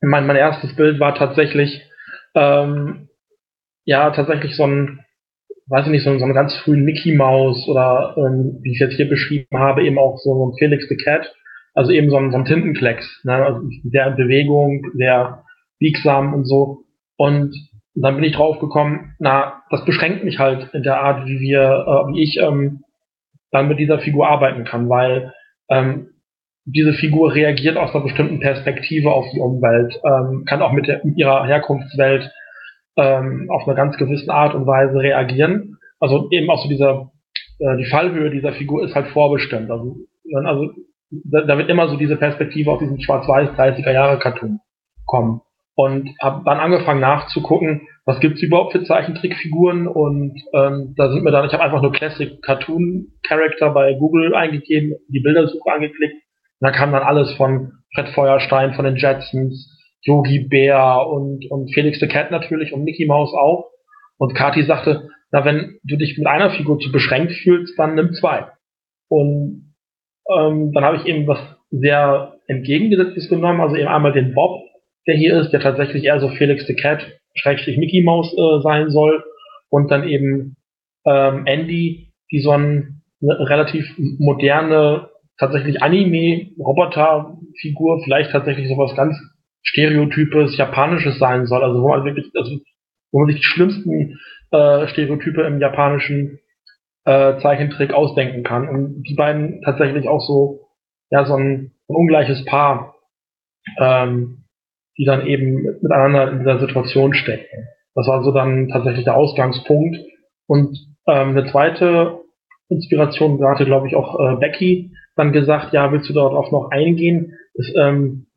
Mein, mein erstes Bild war tatsächlich, ähm, ja, tatsächlich so ein, weiß ich nicht, so, so einen ganz frühen Mickey Mouse oder, ähm, wie ich jetzt hier beschrieben habe, eben auch so, so ein Felix the Cat. Also eben so ein, so ein Tintenklecks, ne? also der in Bewegung, der biegsam und so. Und dann bin ich drauf gekommen, na, das beschränkt mich halt in der Art, wie wir, äh, wie ich ähm, dann mit dieser Figur arbeiten kann, weil ähm, diese Figur reagiert aus einer bestimmten Perspektive auf die Umwelt, ähm, kann auch mit, der, mit ihrer Herkunftswelt ähm, auf eine ganz gewisse Art und Weise reagieren. Also eben auch so dieser, äh, die Fallhöhe dieser Figur ist halt vorbestimmt. Also, also da, da wird immer so diese Perspektive auf diesen schwarz-weiß 30er Jahre Cartoon kommen. Und habe dann angefangen nachzugucken, was gibt's überhaupt für Zeichentrickfiguren und ähm, da sind mir dann, ich habe einfach nur Classic Cartoon Character bei Google eingegeben, die Bildersuche angeklickt und da kam dann alles von Fred Feuerstein, von den Jetsons, Yogi Bär und, und Felix the Cat natürlich und Mickey Mouse auch. Und Kati sagte, na, wenn du dich mit einer Figur zu beschränkt fühlst, dann nimm zwei. Und ähm, dann habe ich eben was sehr entgegengesetztes genommen, also eben einmal den Bob, der hier ist, der tatsächlich eher so Felix the Cat, Schrägstrich Mickey Mouse äh, sein soll. Und dann eben ähm, Andy, die so ein, eine relativ moderne, tatsächlich Anime-Roboter-Figur, vielleicht tatsächlich sowas ganz Stereotypes, Japanisches sein soll, also wo man wirklich, also wo man sich die schlimmsten äh, Stereotype im japanischen äh, Zeichentrick ausdenken kann. Und die beiden tatsächlich auch so, ja, so ein, ein ungleiches Paar, ähm, die dann eben miteinander in dieser Situation stecken. Das war so dann tatsächlich der Ausgangspunkt. Und ähm, eine zweite Inspiration hatte, glaube ich, auch äh, Becky dann gesagt, ja, willst du dort auch noch eingehen? Das, ähm,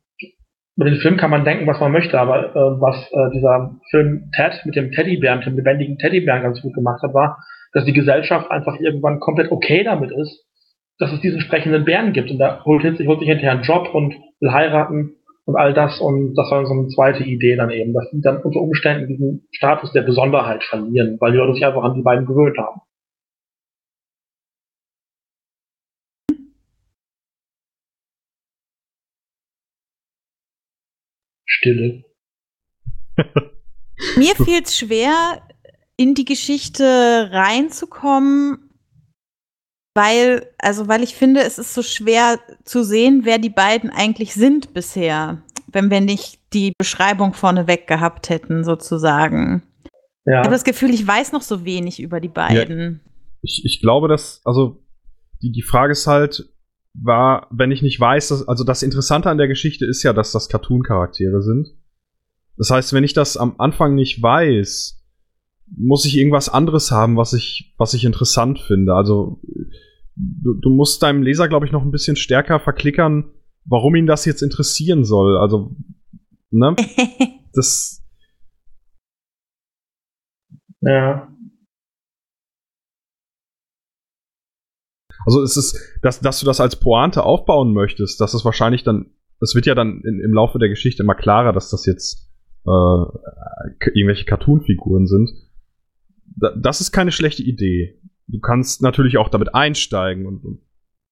mit dem Film kann man denken, was man möchte, aber äh, was äh, dieser Film Ted mit dem Teddybären, dem lebendigen Teddybären ganz gut gemacht hat, war, dass die Gesellschaft einfach irgendwann komplett okay damit ist, dass es diesen sprechenden Bären gibt. Und da holt, sich, holt sich hinterher einen Job und will heiraten und all das. Und das war so eine zweite Idee dann eben, dass die dann unter Umständen diesen Status der Besonderheit verlieren, weil die Leute sich einfach an die beiden gewöhnt haben. Stille. Mir fiel es schwer, in die Geschichte reinzukommen, weil, also weil ich finde, es ist so schwer zu sehen, wer die beiden eigentlich sind bisher, wenn wir nicht die Beschreibung vorneweg gehabt hätten, sozusagen. Ja. Ich habe das Gefühl, ich weiß noch so wenig über die beiden. Ja. Ich, ich glaube, dass, also die, die Frage ist halt, war, wenn ich nicht weiß, dass, also das Interessante an der Geschichte ist ja, dass das Cartoon-Charaktere sind. Das heißt, wenn ich das am Anfang nicht weiß, muss ich irgendwas anderes haben, was ich, was ich interessant finde. Also du, du musst deinem Leser, glaube ich, noch ein bisschen stärker verklickern, warum ihn das jetzt interessieren soll. Also, ne? das. Ja. Also es ist, dass, dass du das als Pointe aufbauen möchtest, das ist wahrscheinlich dann, das wird ja dann in, im Laufe der Geschichte immer klarer, dass das jetzt äh, irgendwelche Cartoon-Figuren sind das ist keine schlechte Idee. Du kannst natürlich auch damit einsteigen und, und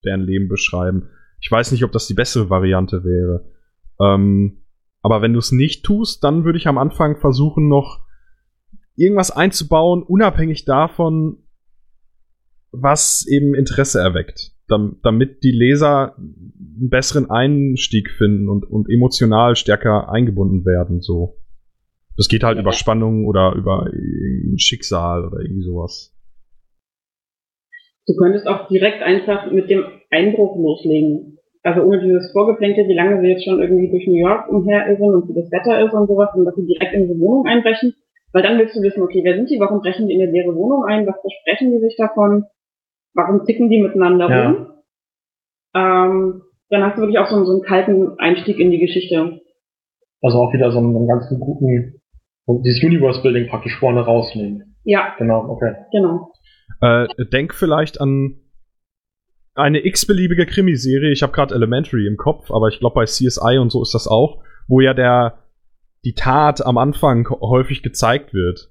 deren Leben beschreiben. Ich weiß nicht, ob das die bessere Variante wäre. Ähm, aber wenn du es nicht tust, dann würde ich am Anfang versuchen, noch irgendwas einzubauen, unabhängig davon, was eben Interesse erweckt, damit die Leser einen besseren Einstieg finden und, und emotional stärker eingebunden werden. So, das geht halt ja. über Spannung oder über Schicksal oder irgendwie sowas. Du könntest auch direkt einfach mit dem Einbruch loslegen. Also ohne dieses Vorgeplänke, wie lange sie jetzt schon irgendwie durch New York umherirren und wie das Wetter ist und sowas, und dass sie direkt in die Wohnung einbrechen. Weil dann willst du wissen, okay, wer sind die, warum brechen die in eine leere Wohnung ein, was versprechen die sich davon, warum ticken die miteinander ja. rum. Ähm, dann hast du wirklich auch so, so einen kalten Einstieg in die Geschichte. Also auch wieder so einen, einen ganz guten, dieses Universe-Building praktisch vorne rausnehmen. Ja. Genau, okay. Genau. Äh, denk vielleicht an eine x-beliebige Krimiserie. Ich habe gerade Elementary im Kopf, aber ich glaube bei CSI und so ist das auch, wo ja der die Tat am Anfang häufig gezeigt wird.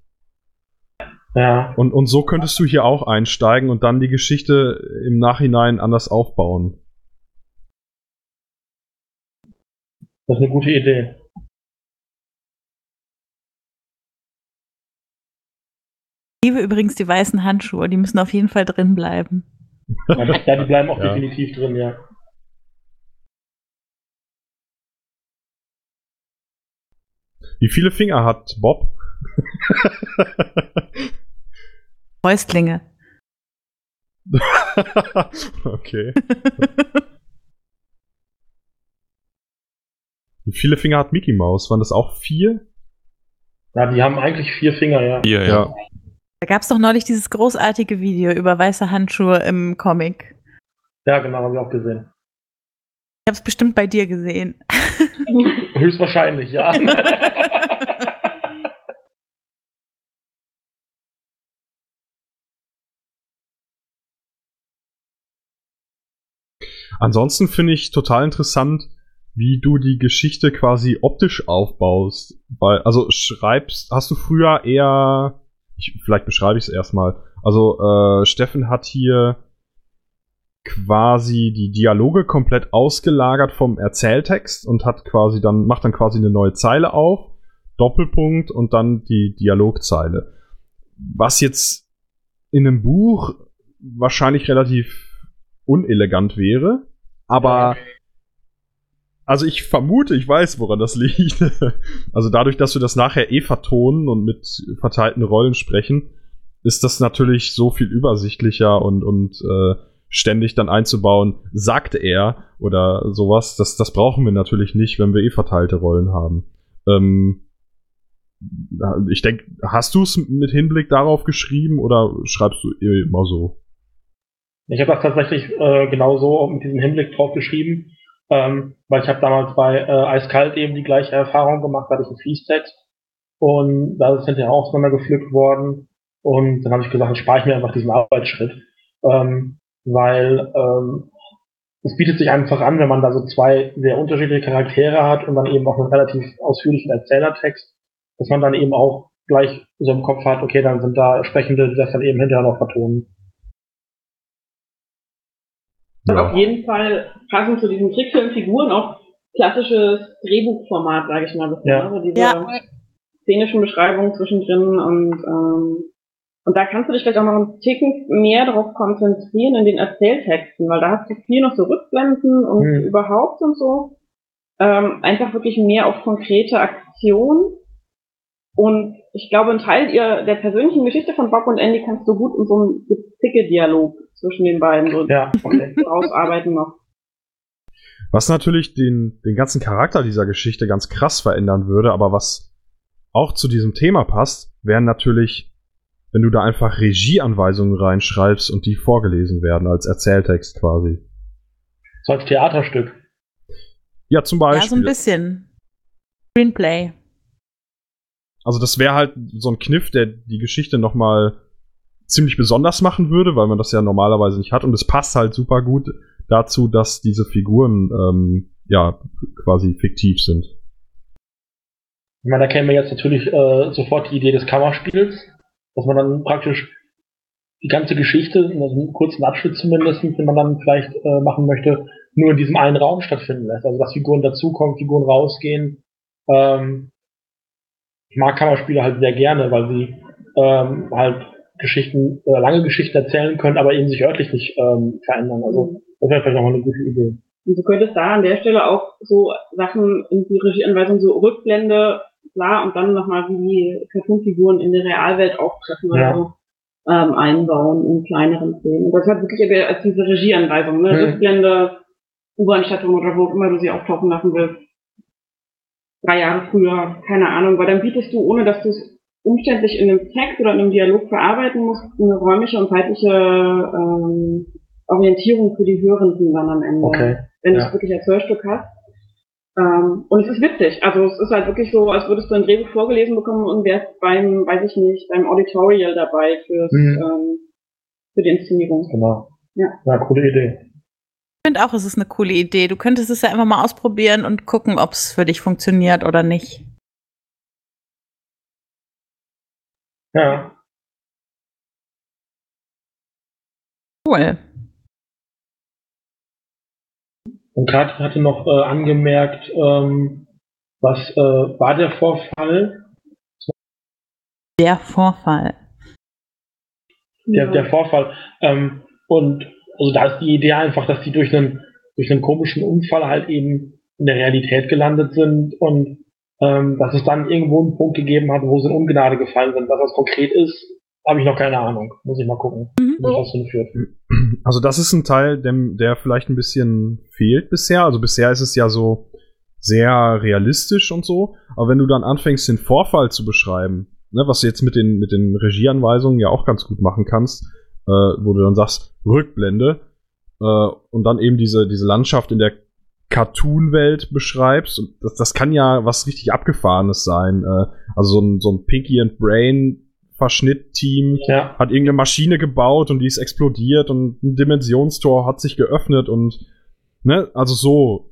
Ja. Und, und so könntest du hier auch einsteigen und dann die Geschichte im Nachhinein anders aufbauen. Das ist eine gute Idee. Ich liebe übrigens die weißen Handschuhe, die müssen auf jeden Fall drin bleiben. Ja, die bleiben auch ja. definitiv drin, ja. Wie viele Finger hat Bob? Fäustlinge. okay. Wie viele Finger hat Mickey Mouse? Waren das auch vier? Ja, die haben eigentlich vier Finger, ja. Vier, ja. Da gab es doch neulich dieses großartige Video über weiße Handschuhe im Comic. Ja, genau, haben wir auch gesehen. Ich habe es bestimmt bei dir gesehen. Höchstwahrscheinlich, ja. Ansonsten finde ich total interessant, wie du die Geschichte quasi optisch aufbaust. Weil, also schreibst, hast du früher eher ich, vielleicht beschreibe ich es erstmal. Also äh, Steffen hat hier quasi die Dialoge komplett ausgelagert vom Erzähltext und hat quasi dann macht dann quasi eine neue Zeile auf, Doppelpunkt und dann die Dialogzeile. Was jetzt in einem Buch wahrscheinlich relativ unelegant wäre, aber also ich vermute, ich weiß, woran das liegt. also dadurch, dass wir das nachher eh vertonen und mit verteilten Rollen sprechen, ist das natürlich so viel übersichtlicher und, und äh, ständig dann einzubauen, sagt er oder sowas. Das, das brauchen wir natürlich nicht, wenn wir eh verteilte Rollen haben. Ähm, ich denke, hast du es mit Hinblick darauf geschrieben oder schreibst du immer so? Ich habe das tatsächlich äh, genauso mit diesem Hinblick drauf geschrieben ähm, weil ich habe damals bei äh, Eiskalt eben die gleiche Erfahrung gemacht, da hatte ich einen Fließtext und da ist hinterher auch auseinandergepflückt worden und dann habe ich gesagt, dann spare ich mir einfach diesen Arbeitsschritt, ähm, weil ähm, es bietet sich einfach an, wenn man da so zwei sehr unterschiedliche Charaktere hat und dann eben auch einen relativ ausführlichen Erzählertext, dass man dann eben auch gleich so im Kopf hat, okay, dann sind da Sprechende, die das dann eben hinterher noch vertonen. Ja. Auf jeden Fall passend zu diesen Trickfilmfiguren auch klassisches Drehbuchformat, sage ich mal. Ja. Also diese ja. szenischen Beschreibungen zwischendrin und ähm, und da kannst du dich vielleicht auch noch einen Ticken mehr darauf konzentrieren in den Erzähltexten, weil da hast du viel noch so Rückblenden und mhm. überhaupt und so. Ähm, einfach wirklich mehr auf konkrete Aktion. Und ich glaube, ein Teil ihr, der persönlichen Geschichte von Bob und Andy kannst du gut in so einem Zicke-Dialog zwischen den beiden so ja. ausarbeiten noch. Was natürlich den, den ganzen Charakter dieser Geschichte ganz krass verändern würde, aber was auch zu diesem Thema passt, wären natürlich, wenn du da einfach Regieanweisungen reinschreibst und die vorgelesen werden als Erzähltext quasi. So als Theaterstück. Ja, zum Beispiel. Ja, so ein bisschen. Screenplay. Also das wäre halt so ein Kniff, der die Geschichte nochmal ziemlich besonders machen würde, weil man das ja normalerweise nicht hat. Und es passt halt super gut dazu, dass diese Figuren ähm, ja quasi fiktiv sind. Ich meine, da käme jetzt natürlich äh, sofort die Idee des Kammerspiels, dass man dann praktisch die ganze Geschichte, also einen kurzen Abschnitt zumindest, den man dann vielleicht äh, machen möchte, nur in diesem einen Raum stattfinden lässt. Also dass Figuren dazukommen, Figuren rausgehen. Ähm, ich mag Kammerspiele halt sehr gerne, weil sie ähm, halt Geschichten, äh, lange Geschichten erzählen können, aber eben sich örtlich nicht ähm, verändern. Also das wäre vielleicht nochmal eine gute Idee. Und du könntest da an der Stelle auch so Sachen in die Regieanweisung, so Rückblende, klar, und dann nochmal wie die Cartoonfiguren in der Realwelt auftreffen oder Ja. so, ähm, einbauen in kleineren Szenen. Das hat wirklich eher als diese Regieanweisung, ne? Mhm. Rückblende, U-Bahn-Station oder wo auch immer du sie auftauchen lassen willst. Drei Jahre früher, keine Ahnung, weil dann bietest du, ohne dass du es umständlich in einem Text oder in einem Dialog verarbeiten musst, eine räumliche und zeitliche ähm, Orientierung für die Hörenden dann am Ende Okay. wenn du Ja. es wirklich als Hörstück hast. Ähm, und es ist witzig. Also es ist halt wirklich so, als würdest du ein Drehbuch vorgelesen bekommen und wärst beim, weiß ich nicht, beim Auditorial dabei fürs, Mhm. ähm, für die Inszenierung. Genau. Ja. Ja, coole Idee. Ich finde auch, es ist eine coole Idee. Du könntest es ja einfach mal ausprobieren und gucken, ob es für dich funktioniert oder nicht. Ja. Cool. Und Katrin hatte noch äh, angemerkt, ähm, was äh, war der Vorfall? Der Vorfall. Der, Ja. der Vorfall. Ähm, und also da ist die Idee einfach, dass die durch einen durch einen komischen Unfall halt eben in der Realität gelandet sind und ähm, dass es dann irgendwo einen Punkt gegeben hat, wo sie in Ungnade gefallen sind. Was das konkret ist, habe ich noch keine Ahnung. Muss ich mal gucken, Mhm. wie das hinführt. Also das ist ein Teil, dem, der vielleicht ein bisschen fehlt bisher. Also bisher ist es ja so sehr realistisch und so. Aber wenn du dann anfängst, den Vorfall zu beschreiben, ne, was du jetzt mit den, mit den Regieanweisungen ja auch ganz gut machen kannst, äh, wo du dann sagst, Rückblende, äh, und dann eben diese, diese Landschaft in der Cartoon-Welt beschreibst. Und das, das kann ja was richtig Abgefahrenes sein. Äh, also so ein, so ein Pinky and Brain Verschnitt-Team Ja, hat irgendeine Maschine gebaut und die ist explodiert und ein Dimensionstor hat sich geöffnet und ne, also so,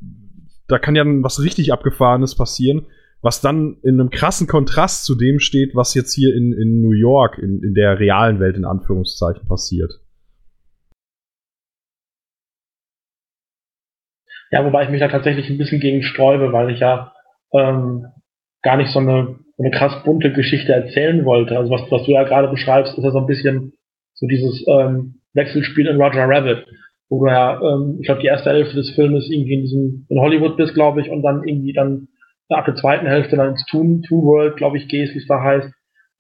da kann ja dann was richtig Abgefahrenes passieren, was dann in einem krassen Kontrast zu dem steht, was jetzt hier in, in New York, in, in der realen Welt in Anführungszeichen passiert. ja, wobei ich mich da tatsächlich ein bisschen gegen sträube, weil ich ja ähm, gar nicht so eine, eine krass bunte Geschichte erzählen wollte. Also was, was du ja gerade beschreibst, ist ja so ein bisschen so dieses ähm, Wechselspiel in Roger Rabbit, wo du ja, ähm, ich glaube, die erste Hälfte des Filmes irgendwie in diesem in Hollywood bist, glaube ich, und dann irgendwie dann ab der zweiten Hälfte dann ins Toon, Toon World, glaube ich, gehst, wie es da heißt,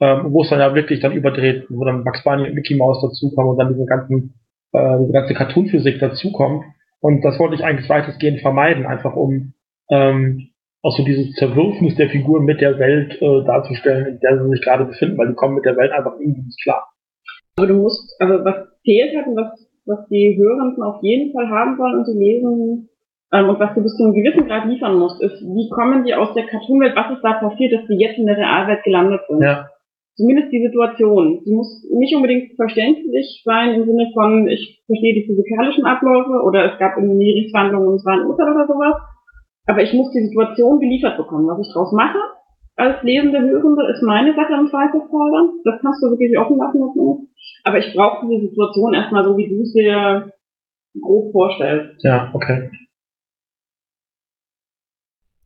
ähm, wo es dann ja wirklich dann überdreht, wo dann Bugs Bunny und Mickey Mouse dazukommen und dann diese ganzen, äh, diese ganze Cartoon-Physik dazukommt. Und das wollte ich eigentlich weitestgehend vermeiden, einfach um ähm, auch so dieses Zerwürfnis der Figuren mit der Welt äh, darzustellen, in der sie sich gerade befinden, weil die kommen mit der Welt einfach irgendwie nicht klar. Aber du musst, also was fehlt hat und was, was die Hörenden auf jeden Fall haben wollen und die lesen, ähm, und was du bis zu einem gewissen Grad liefern musst, ist, wie kommen die aus der Cartoonwelt, was ist da passiert, dass die jetzt in der Realwelt gelandet sind. Ja, Zumindest die Situation. Sie muss nicht unbedingt verständlich sein im Sinne von, ich verstehe die physikalischen Abläufe oder es gab irgendwie Gerichtsverhandlungen und es war ein Urteil oder sowas. Aber ich muss die Situation geliefert bekommen. Was ich draus mache als lesende Hörende ist meine Sache im Zweifelsfall dann. Das kannst du wirklich offen lassen. willst. Aber ich brauche diese Situation erstmal so, wie du es dir grob vorstellst. ja, okay.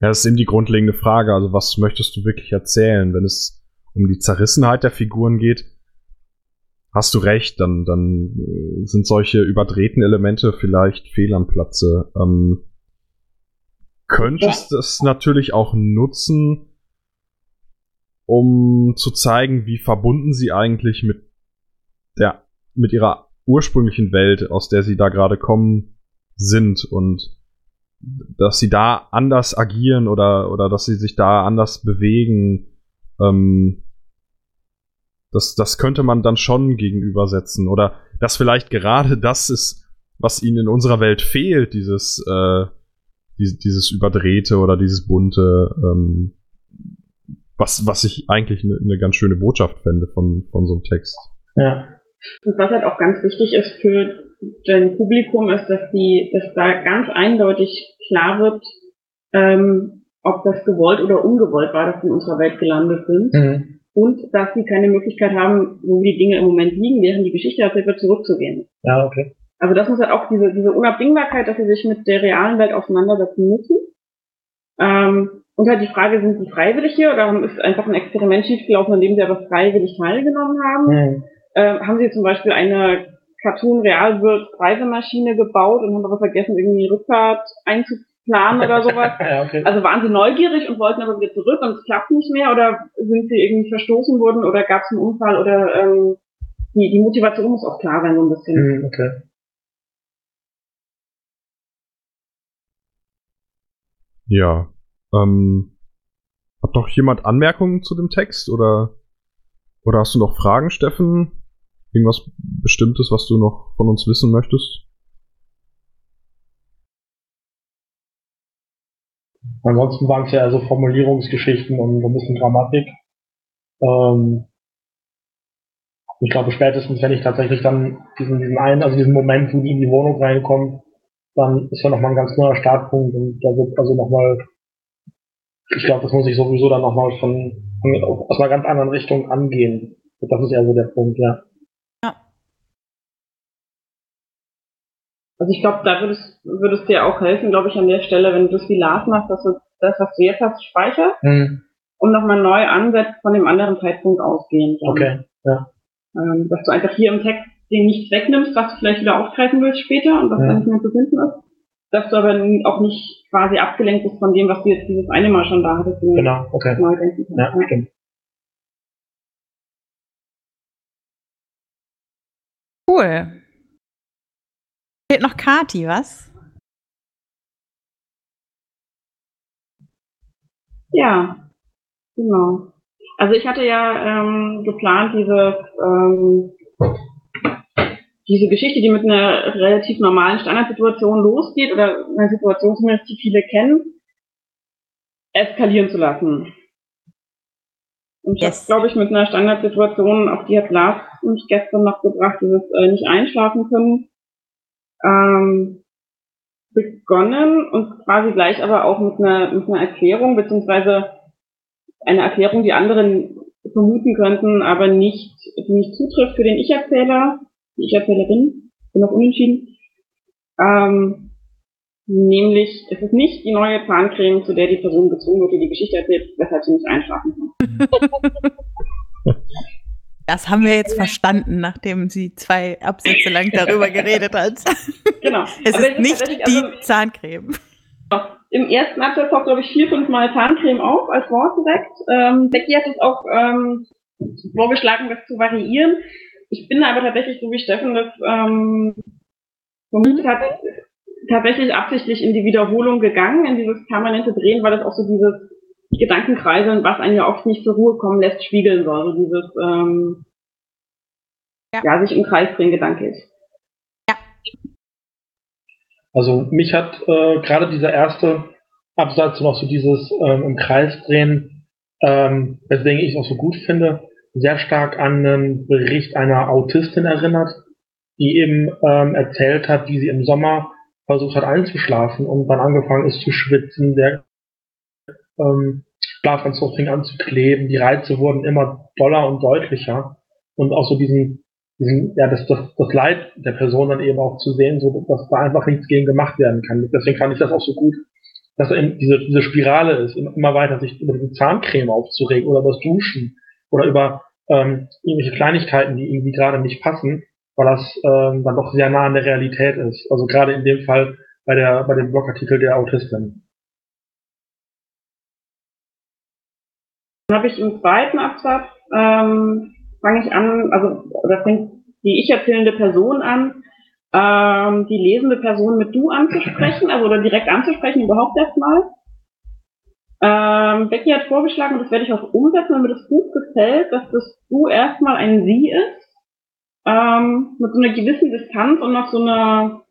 Ja, das ist eben die grundlegende Frage. Also, was möchtest du wirklich erzählen? Wenn es um die Zerrissenheit der Figuren geht, hast du recht, dann, dann äh, sind solche überdrehten Elemente vielleicht fehl am Platze. Ähm, könntest es natürlich auch nutzen, um zu zeigen, wie verbunden sie eigentlich mit der, mit ihrer ursprünglichen Welt, aus der sie da gerade kommen, sind und dass sie da anders agieren oder, oder dass sie sich da anders bewegen. Ähm, das, das könnte man dann schon gegenübersetzen. Oder dass vielleicht gerade das ist, was ihnen in unserer Welt fehlt, dieses, äh, dieses, dieses Überdrehte oder dieses Bunte, ähm, was, was ich eigentlich eine ne ganz schöne Botschaft fände von, von so einem Text. Ja, Und was halt auch ganz wichtig ist für dein Publikum, ist, dass die, dass da ganz eindeutig klar wird, ähm, ob das gewollt oder ungewollt war, dass sie in unserer Welt gelandet sind. mhm. Und dass sie keine Möglichkeit haben, wo die Dinge im Moment liegen, während die Geschichte erzählt wird, zurückzugehen. ja, okay. Also das muss halt auch diese, diese Unabdingbarkeit, dass sie sich mit der realen Welt auseinandersetzen müssen. Ähm, und halt die Frage, sind sie freiwillig hier oder ist einfach ein Experiment schiefgelaufen, an dem sie aber freiwillig teilgenommen haben? Mhm. Äh, haben sie zum Beispiel eine Cartoon Realwirt Reisemaschine gebaut und haben aber vergessen, irgendwie Rückfahrt einzuplanen oder sowas. ja, okay. Also waren sie neugierig und wollten aber wieder zurück und es klappt nicht mehr oder sind sie irgendwie verstoßen worden oder gab es einen Unfall oder ähm, die, die Motivation muss auch klar sein, so ein bisschen. Mhm, okay. Ja. Ähm, hat noch jemand Anmerkungen zu dem Text oder, oder hast du noch Fragen, Steffen? Irgendwas Bestimmtes, was du noch von uns wissen möchtest? Ansonsten waren es ja also Formulierungsgeschichten und ein bisschen Grammatik. Ähm, ich glaube, spätestens, wenn ich tatsächlich dann diesen, diesen einen, also diesen Moment, wo die in die Wohnung reinkommen, dann ist ja nochmal ein ganz neuer Startpunkt und da wird also nochmal, ich glaube, das muss ich sowieso dann nochmal von, aus einer ganz anderen Richtung angehen. Das ist eher so der Punkt, ja. Ja. Also ich glaube, da würdest, würdest dir auch helfen, glaube ich, an der Stelle, wenn du das wie Lars machst, dass du das, was du jetzt hast, speicherst mhm. und nochmal neu ansetzt von dem anderen Zeitpunkt ausgehend. Okay, ja. Ähm, dass du einfach hier im Text den nichts wegnimmst, was du vielleicht wieder aufgreifen willst später und was ja. dann nicht mehr zu finden ist. Dass du aber auch nicht quasi abgelenkt bist von dem, was du jetzt dieses eine Mal schon da hattest. Genau, okay. Mal denken kannst. Ja, stimmt. Cool. Fehlt noch Kati, was? Ja, genau. Also ich hatte ja ähm, geplant, dieses ähm, diese Geschichte, die mit einer relativ normalen Standardsituation losgeht oder einer Situation zumindest, die viele kennen, eskalieren zu lassen. Und yes. habe, glaube ich, mit einer Standardsituation, auch die hat Lars mich gestern noch gebracht, dieses äh, nicht einschlafen können, ähm, begonnen und quasi gleich aber auch mit einer, mit einer Erklärung, beziehungsweise eine Erklärung, die anderen vermuten könnten, aber nicht, die nicht zutrifft für den Ich-Erzähler, die Ich-Erzählerin, bin noch unentschieden. Ähm, nämlich, es ist nicht die neue Zahncreme, zu der die Person gezwungen wird, die die Geschichte erzählt, weshalb sie nicht einschlafen kann. Das haben wir jetzt verstanden, nachdem sie zwei Absätze lang darüber geredet hat. Genau. Es Aber ist nicht die also, Zahncreme. Im ersten Absatz taucht, glaube ich, vier, fünf Mal Zahncreme auf als Wort direkt. Ähm, Becky hat es auch ähm, vorgeschlagen, das zu variieren. Ich bin aber tatsächlich, so wie Steffen das ähm, vermutet hat, tatsächlich absichtlich in die Wiederholung gegangen, in dieses permanente Drehen, weil das auch so dieses Gedankenkreiseln, was einen ja oft nicht zur Ruhe kommen lässt, spiegeln soll. So dieses, ähm, ja. ja, sich im Kreis drehen Gedanke ist. Ja. Also mich hat äh, gerade dieser erste Absatz noch so dieses ähm, im Kreis drehen, ähm, weswegen ich es auch so gut finde, sehr stark an einen Bericht einer Autistin erinnert, die eben ähm, erzählt hat, wie sie im Sommer versucht hat einzuschlafen und dann angefangen ist zu schwitzen, der ähm, Schlafanzug fing an zu kleben, die Reize wurden immer doller und deutlicher und auch so diesen, diesen ja, das, das, das Leid der Person dann eben auch zu sehen, so dass da einfach nichts gegen gemacht werden kann. Deswegen fand ich das auch so gut, dass eben diese, diese Spirale ist, immer weiter sich über die Zahncreme aufzuregen oder über das Duschen oder über ähm, irgendwelche Kleinigkeiten, die irgendwie gerade nicht passen, weil das ähm, dann doch sehr nah an der Realität ist. Also gerade in dem Fall bei der bei dem Blogartikel der Autistin. Dann habe ich im zweiten Absatz ähm, fange ich an, also da fängt die ich erzählende Person an, ähm, die lesende Person mit du anzusprechen, also oder direkt anzusprechen überhaupt erstmal. Ähm, Becky hat vorgeschlagen, und das werde ich auch umsetzen, wenn mir das Buch gefällt, dass das Du erstmal ein Sie ist, ähm, mit so einer gewissen Distanz und noch so einer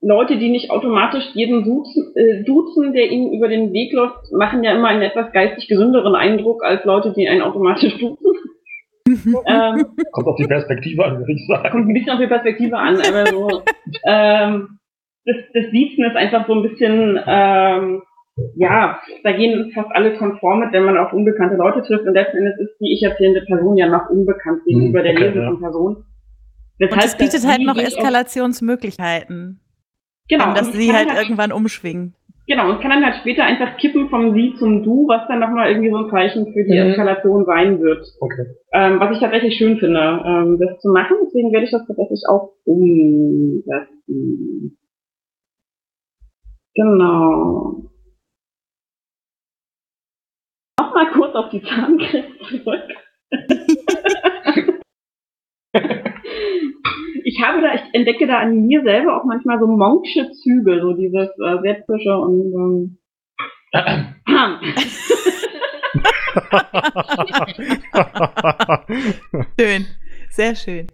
Leute, die nicht automatisch jeden duzen, äh, duzen, der ihnen über den Weg läuft, machen ja immer einen etwas geistig gesünderen Eindruck als Leute, die einen automatisch duzen. ähm, kommt auf die Perspektive an, würde ich sagen. Kommt ein bisschen auf die Perspektive an, aber so. ähm, das, das Siezen ist einfach so ein bisschen ähm, ja, da gehen fast alle konform mit, wenn man auf unbekannte Leute trifft. Und letzten Endes ist die ich erzählende Person ja noch unbekannt gegenüber okay, der lesenden ja. Person. Das und es bietet halt noch Eskalationsmöglichkeiten. Genau. Wenn das sie halt, halt irgendwann umschwingen. Genau, und kann dann halt später einfach kippen vom Sie zum Du, was dann nochmal irgendwie so ein Zeichen für die Mhm. Eskalation sein wird. Okay. Ähm, was ich tatsächlich schön finde, ähm, das zu machen. Deswegen werde ich das tatsächlich auch umsetzen. Genau. Nochmal kurz auf die Zahnkrebs zurück. ich habe da, ich entdecke da an mir selber auch manchmal so monksche Züge, so dieses äh, Sätzische und ähm, Schön. Sehr schön.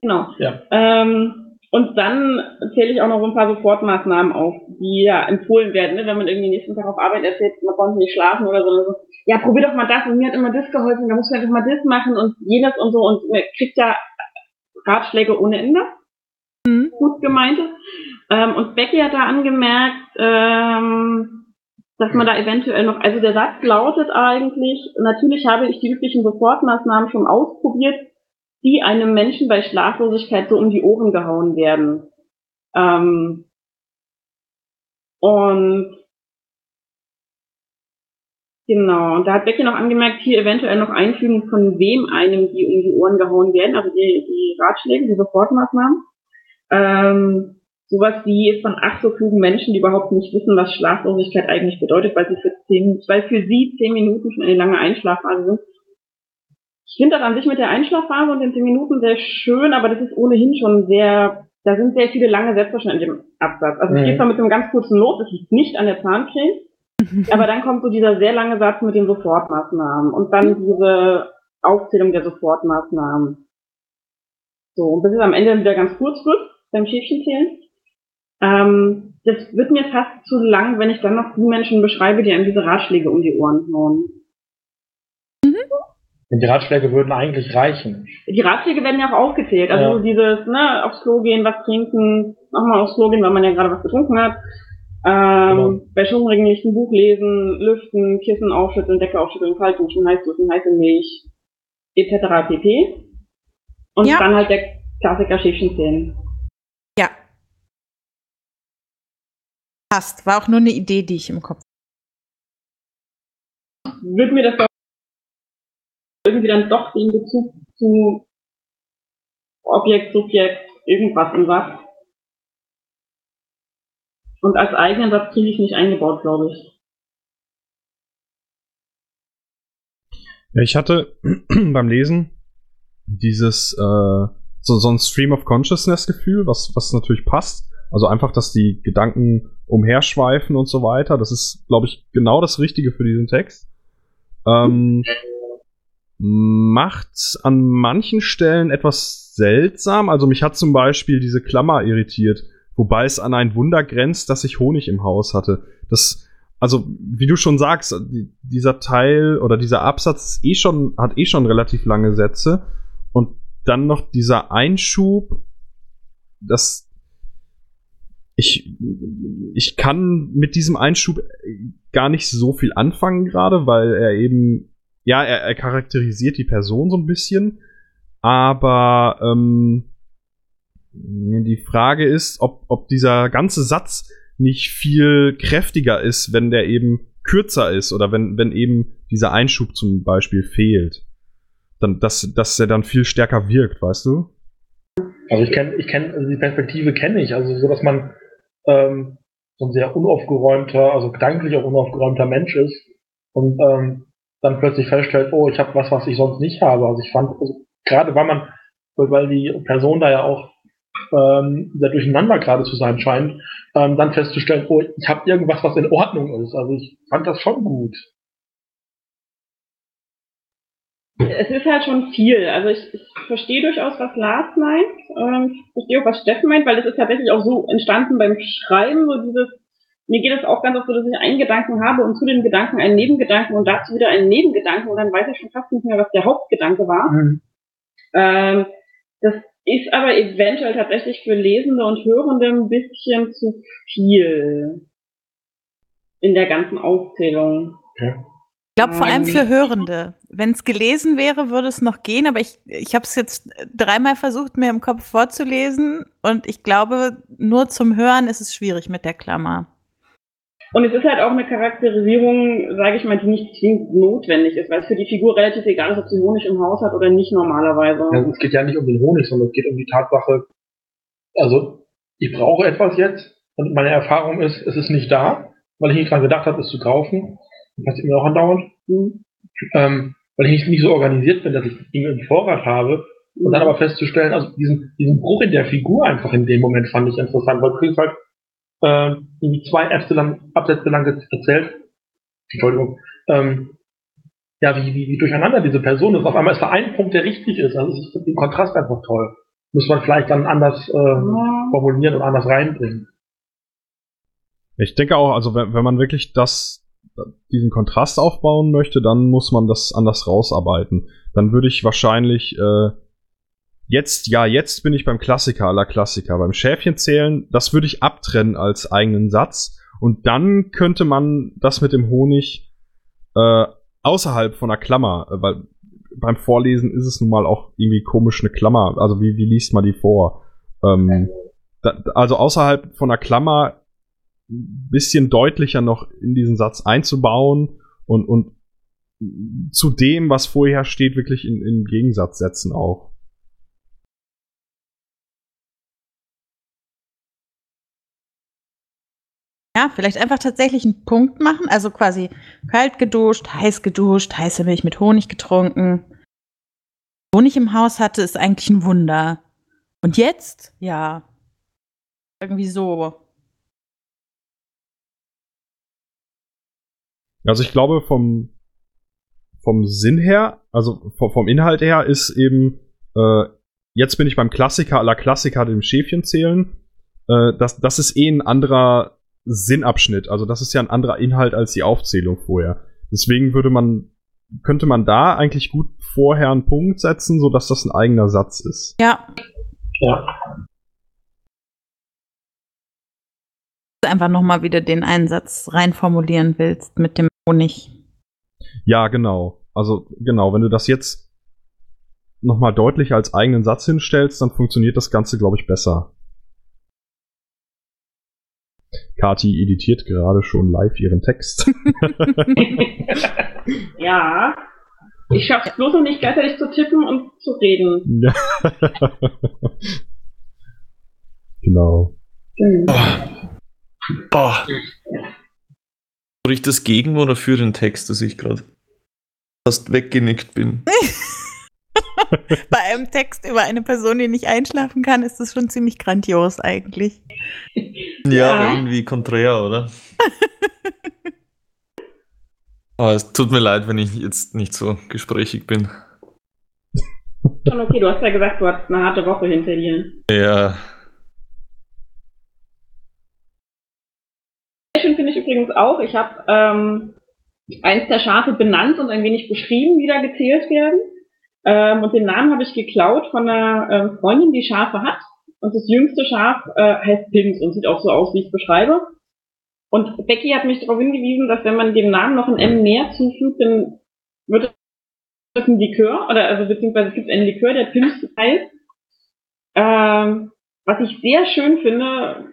Genau. Ja. Ähm, und dann zähle ich auch noch so ein paar Sofortmaßnahmen auf, die ja empfohlen werden, ne? wenn man irgendwie nächsten Tag auf Arbeit erzählt, man konnte nicht schlafen oder so. Oder so. Ja, probier doch mal das und mir hat immer das geholfen, da muss man einfach mal das machen und jenes und so und man kriegt ja Ratschläge ohne Ende. Mhm. Gut gemeinte. Ähm, und Becky hat da angemerkt, ähm, dass man da eventuell noch, also der Satz lautet eigentlich, natürlich habe ich die üblichen Sofortmaßnahmen schon ausprobiert, die einem Menschen bei Schlaflosigkeit so um die Ohren gehauen werden. Ähm, und genau, und da hat Becky noch angemerkt, hier eventuell noch einfügen, von wem einem die um die Ohren gehauen werden, also die, die Ratschläge, die Sofortmaßnahmen. Ähm, sowas wie von ach so klugen Menschen, die überhaupt nicht wissen, was Schlaflosigkeit eigentlich bedeutet, weil sie für zehn, weil für sie zehn Minuten schon eine lange Einschlafphase sind. Ich finde das an sich mit der Einschlafphase und den zehn Minuten sehr schön, aber das ist ohnehin schon sehr, da sind sehr viele lange Sätze schon in dem Absatz. Also es Mhm. geht zwar mit einem ganz kurzen Lot, das liegt nicht an der Zahncreme, aber dann kommt so dieser sehr lange Satz mit den Sofortmaßnahmen und dann diese Aufzählung der Sofortmaßnahmen. So, und bis es am Ende wieder ganz kurz wird, beim Schäfchenzählen. Ähm, das wird mir fast zu lang, wenn ich dann noch die Menschen beschreibe, die einem diese Ratschläge um die Ohren hauen. Und die Ratschläge würden eigentlich reichen. Die Ratschläge werden ja auch aufgezählt. Also Ja. so dieses, ne, aufs Klo gehen, was trinken, nochmal aufs Klo gehen, weil man ja gerade was getrunken hat. Ähm, Genau. Bei Schummrigen nicht ein Buch lesen, lüften, Kissen aufschütteln, Decke aufschütteln, kalt duschen, heiß duschen, heiße Milch, etc. pp. Und Ja. dann halt der Klassiker Schäfchen zählen. Ja. Passt. War auch nur eine Idee, die ich im Kopf Wird mir das doch irgendwie dann doch den Bezug zu Objekt, Subjekt, irgendwas im Satz. Und als eigenen Satz kriege ich nicht eingebaut, glaube ich. Ja, ich hatte beim Lesen dieses äh, so, so ein Stream of Consciousness Gefühl, was, was natürlich passt. Also einfach, dass die Gedanken umherschweifen und so weiter. Das ist, glaube ich, genau das Richtige für diesen Text. Ähm, macht an manchen Stellen etwas seltsam. Also mich hat zum Beispiel diese Klammer irritiert, wobei es an ein Wunder grenzt, dass ich Honig im Haus hatte. Das, also wie du schon sagst, die, dieser Teil oder dieser Absatz eh schon, hat eh schon relativ lange Sätze und dann noch dieser Einschub, das ich, ich kann mit diesem Einschub gar nicht so viel anfangen gerade, weil er eben, ja, er, er charakterisiert die Person so ein bisschen, aber ähm, die Frage ist, ob, ob dieser ganze Satz nicht viel kräftiger ist, wenn der eben kürzer ist oder wenn, wenn eben dieser Einschub zum Beispiel fehlt. Dann, dass, dass er dann viel stärker wirkt, weißt du? Also ich kenne, ich kenne, also die Perspektive kenne ich, also so, dass man ähm, so ein sehr unaufgeräumter, also gedanklich auch unaufgeräumter Mensch ist und ähm, dann plötzlich feststellt, oh, ich habe was, was ich sonst nicht habe. Also ich fand, also gerade weil man, weil die Person da ja auch ähm, sehr durcheinander gerade zu sein scheint, ähm, dann festzustellen, oh, ich habe irgendwas, was in Ordnung ist. Also ich fand das schon gut. Es ist halt schon viel. Also ich, ich verstehe durchaus, was Lars meint. Ähm, ich verstehe auch, was Steffen meint, weil es ist tatsächlich auch so entstanden beim Schreiben, so dieses, mir geht es auch ganz oft so, dass ich einen Gedanken habe und zu dem Gedanken einen Nebengedanken und dazu wieder einen Nebengedanken und dann weiß ich schon fast nicht mehr, was der Hauptgedanke war. Mhm. Ähm, das ist aber eventuell tatsächlich für Lesende und Hörende ein bisschen zu viel in der ganzen Aufzählung. Ja. Ich glaube, vor allem Ähm. für Hörende. Wenn es gelesen wäre, würde es noch gehen, aber ich, ich habe es jetzt dreimal versucht, mir im Kopf vorzulesen und ich glaube, nur zum Hören ist es schwierig mit der Klammer. Und es ist halt auch eine Charakterisierung, sage ich mal, die nicht zwingend notwendig ist, weil es für die Figur relativ egal ist, ob sie Honig im Haus hat oder nicht normalerweise. Ja, es geht ja nicht um den Honig, sondern es geht um die Tatsache, also ich brauche etwas jetzt und meine Erfahrung ist, es ist nicht da, weil ich nicht dran gedacht habe, es zu kaufen. Das passiert mir auch andauernd. Mhm. Ähm, weil ich nicht, nicht so organisiert bin, dass ich Dinge im Vorrat habe. Und dann aber festzustellen, also diesen, diesen Bruch in der Figur einfach in dem Moment fand ich interessant, weil du kriegst halt äh, irgendwie zwei Absätze lang, Absätze lang erzählt, Entschuldigung, ähm, ja, wie, wie, wie durcheinander diese Person ist. Auf einmal ist da ein Punkt, der richtig ist. Also ich finde den Kontrast einfach toll. Muss man vielleicht dann anders äh, ja. formulieren und anders reinbringen. Ich denke auch, also wenn, wenn man wirklich das, diesen Kontrast aufbauen möchte, dann muss man das anders rausarbeiten. Dann würde ich wahrscheinlich äh, jetzt, ja, jetzt bin ich beim Klassiker aller Klassiker. Beim Schäfchen zählen, das würde ich abtrennen als eigenen Satz. Und dann könnte man das mit dem Honig äh, außerhalb von einer Klammer, äh, weil beim Vorlesen ist es nun mal auch irgendwie komisch eine Klammer. Also wie, wie liest man die vor? Ähm, da, also außerhalb von einer Klammer ein bisschen deutlicher noch in diesen Satz einzubauen und, und zu dem, was vorher steht, wirklich in, in Gegensatz setzen auch. Ja, vielleicht einfach tatsächlich einen Punkt machen, also quasi kalt geduscht, heiß geduscht, heiße Milch mit Honig getrunken. Honig im Haus hatte, ist eigentlich ein Wunder. Und jetzt, ja, irgendwie so. Also ich glaube vom vom Sinn her, also vom, Inhalt her ist eben äh, jetzt bin ich beim Klassiker aller Klassiker dem Schäfchen zählen. Äh, das, das ist eh ein anderer Sinnabschnitt. Also das ist ja ein anderer Inhalt als die Aufzählung vorher. Deswegen würde man, könnte man da eigentlich gut vorher einen Punkt setzen, sodass das ein eigener Satz ist. Ja. Ja. Einfach nochmal wieder den Einsatz reinformulieren willst mit dem Honig. Ja, genau. Also genau, wenn du das jetzt nochmal deutlich als eigenen Satz hinstellst, dann funktioniert das Ganze, glaube ich, besser. Kati editiert gerade schon live ihren Text. ja. Ich schaff's bloß noch nicht gleichzeitig zu tippen und zu reden. Ja. genau. Mhm. Boah. Soll ich das gegen oder für den Text, dass ich gerade fast weggenickt bin? Bei einem Text über eine Person, die nicht einschlafen kann, ist das schon ziemlich grandios eigentlich. Ja, ja. irgendwie konträr, oder? Aber es tut mir leid, wenn ich jetzt nicht so gesprächig bin. Schon okay, du hast ja gesagt, du hast eine harte Woche hinter dir. Ja. Schön finde ich übrigens auch. Ich habe ähm, eins der Schafe benannt und ein wenig beschrieben, wie da gezählt werden. Ähm, und den Namen habe ich geklaut von einer äh, Freundin, die Schafe hat. Und das jüngste Schaf äh, heißt Pims und sieht auch so aus, wie ich es beschreibe. Und Becky hat mich darauf hingewiesen, dass wenn man dem Namen noch ein M mehr zufügt, dann wird das ein Likör, oder also beziehungsweise es gibt einen Likör, der Pims heißt. Ähm, was ich sehr schön finde,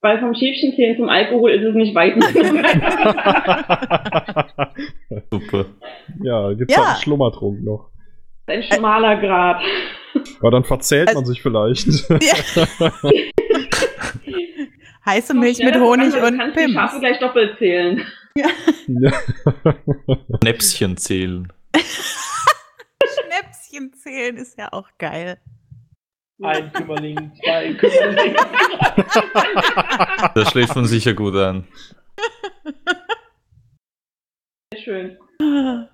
weil vom Schäfchenzählen zum Alkohol ist es nicht weit. Super. Ja, gibt's ja. halt einen Schlummertrunk noch. Ein schmaler Grad. Aber dann verzählt also, man sich vielleicht. Ja. Heiße Milch mit Honig und kannst Pims. Kannst du gleich doppelt zählen. Ja. ja. Schnäpschen zählen. Schnäpschen zählen ist ja auch geil. Ein Kümmerling, zwei Kümmerling. Das schlägt man sicher gut an. Sehr schön.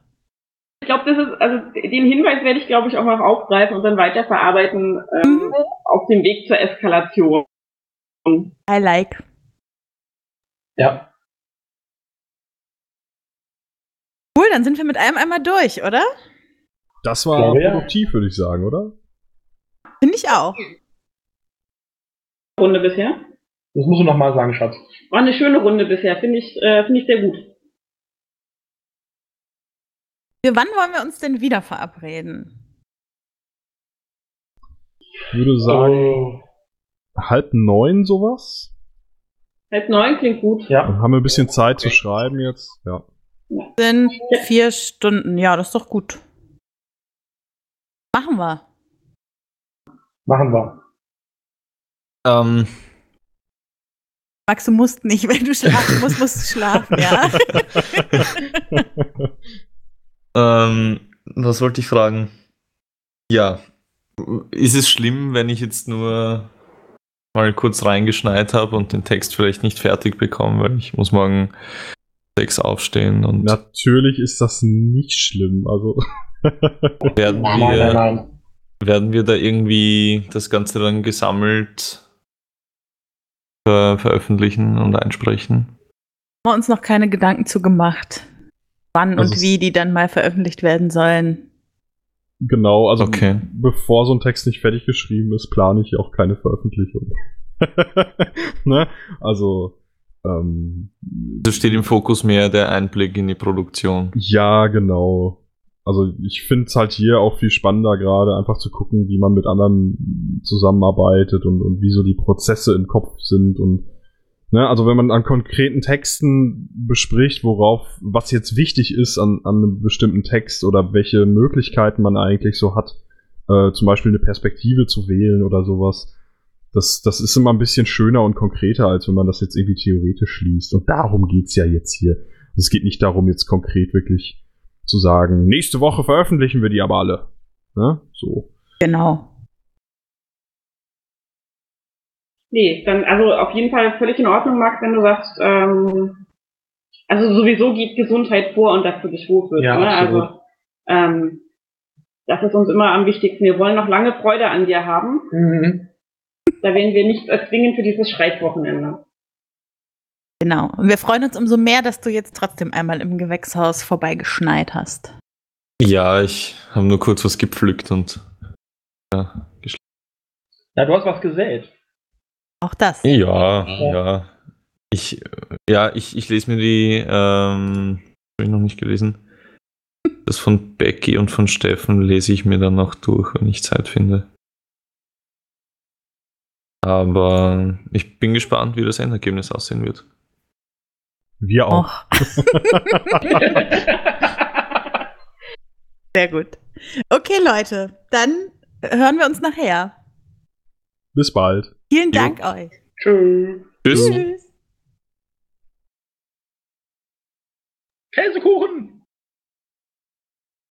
Ich glaube, das ist, also den Hinweis werde ich, glaube ich, auch noch aufgreifen und dann weiterverarbeiten ähm, mhm. auf dem Weg zur Eskalation. I like. Ja. Cool, dann sind wir mit einem einmal durch, oder? Das war ja, produktiv, würde ich sagen, oder? Finde ich auch. Runde bisher? Das musst du nochmal sagen, Schatz. War eine schöne Runde bisher, finde ich, äh, find ich sehr gut. Für wann wollen wir uns denn wieder verabreden? Ich würde sagen, oh. halb neun sowas. Halb neun klingt gut. Ja. Dann haben wir ein bisschen Zeit zu schreiben jetzt. Ja. Sind vier Stunden. Ja, das ist doch gut. Machen wir. Machen wir. Ähm, Max, du musst nicht, wenn du schlafen musst, musst du schlafen, ja. ähm, was wollte ich fragen? Ja, ist es schlimm, wenn ich jetzt nur mal kurz reingeschneit habe und den Text vielleicht nicht fertig bekomme, weil ich muss morgen sechs aufstehen und Natürlich ist das nicht schlimm. Also werden Nein, nein, wir nein, nein. werden wir da irgendwie das Ganze dann gesammelt ver veröffentlichen und einsprechen? Haben wir uns noch keine Gedanken zu gemacht, wann Also und wie die dann mal veröffentlicht werden sollen. genau, also Okay. bevor so ein Text nicht fertig geschrieben ist, plane ich auch keine Veröffentlichung. ne? Also ähm, Da steht im Fokus mehr der Einblick in die Produktion. Ja, genau. Also ich finde es halt hier auch viel spannender gerade, einfach zu gucken, wie man mit anderen zusammenarbeitet und, und wie so die Prozesse im Kopf sind und ne, also wenn man an konkreten Texten bespricht, worauf, was jetzt wichtig ist an, an einem bestimmten Text oder welche Möglichkeiten man eigentlich so hat, äh, zum Beispiel eine Perspektive zu wählen oder sowas, das, das ist immer ein bisschen schöner und konkreter, als wenn man das jetzt irgendwie theoretisch liest. Und darum geht's ja jetzt hier. Es geht nicht darum, jetzt konkret wirklich zu sagen, nächste Woche veröffentlichen wir die aber alle. Ne? So. Genau. Nee, dann also auf jeden Fall völlig in Ordnung, Max, wenn du sagst, ähm, also sowieso geht Gesundheit vor und dass du geschwurt wird. Ja, ne? absolut. Also ähm, das ist uns immer am wichtigsten. Wir wollen noch lange Freude an dir haben. Mhm. Da werden wir nicht erzwingen für dieses Schreibwochenende. Genau. Und wir freuen uns umso mehr, dass du jetzt trotzdem einmal im Gewächshaus vorbeigeschneit hast. Ja, ich habe nur kurz was gepflückt und ja, geschl- Ja, du hast was gesät. Auch das. ja, ja. Ich, äh, ja, ich, ich lese mir die, ähm, habe ich noch nicht gelesen. Das von Becky und von Steffen lese ich mir dann noch durch, wenn ich Zeit finde. Aber ich bin gespannt, wie das Endergebnis aussehen wird. Wir auch. Sehr gut. Okay, Leute, dann hören wir uns nachher. Bis bald. Vielen. Dank euch. Tschüss. Tschüss. Tschüss. Käsekuchen!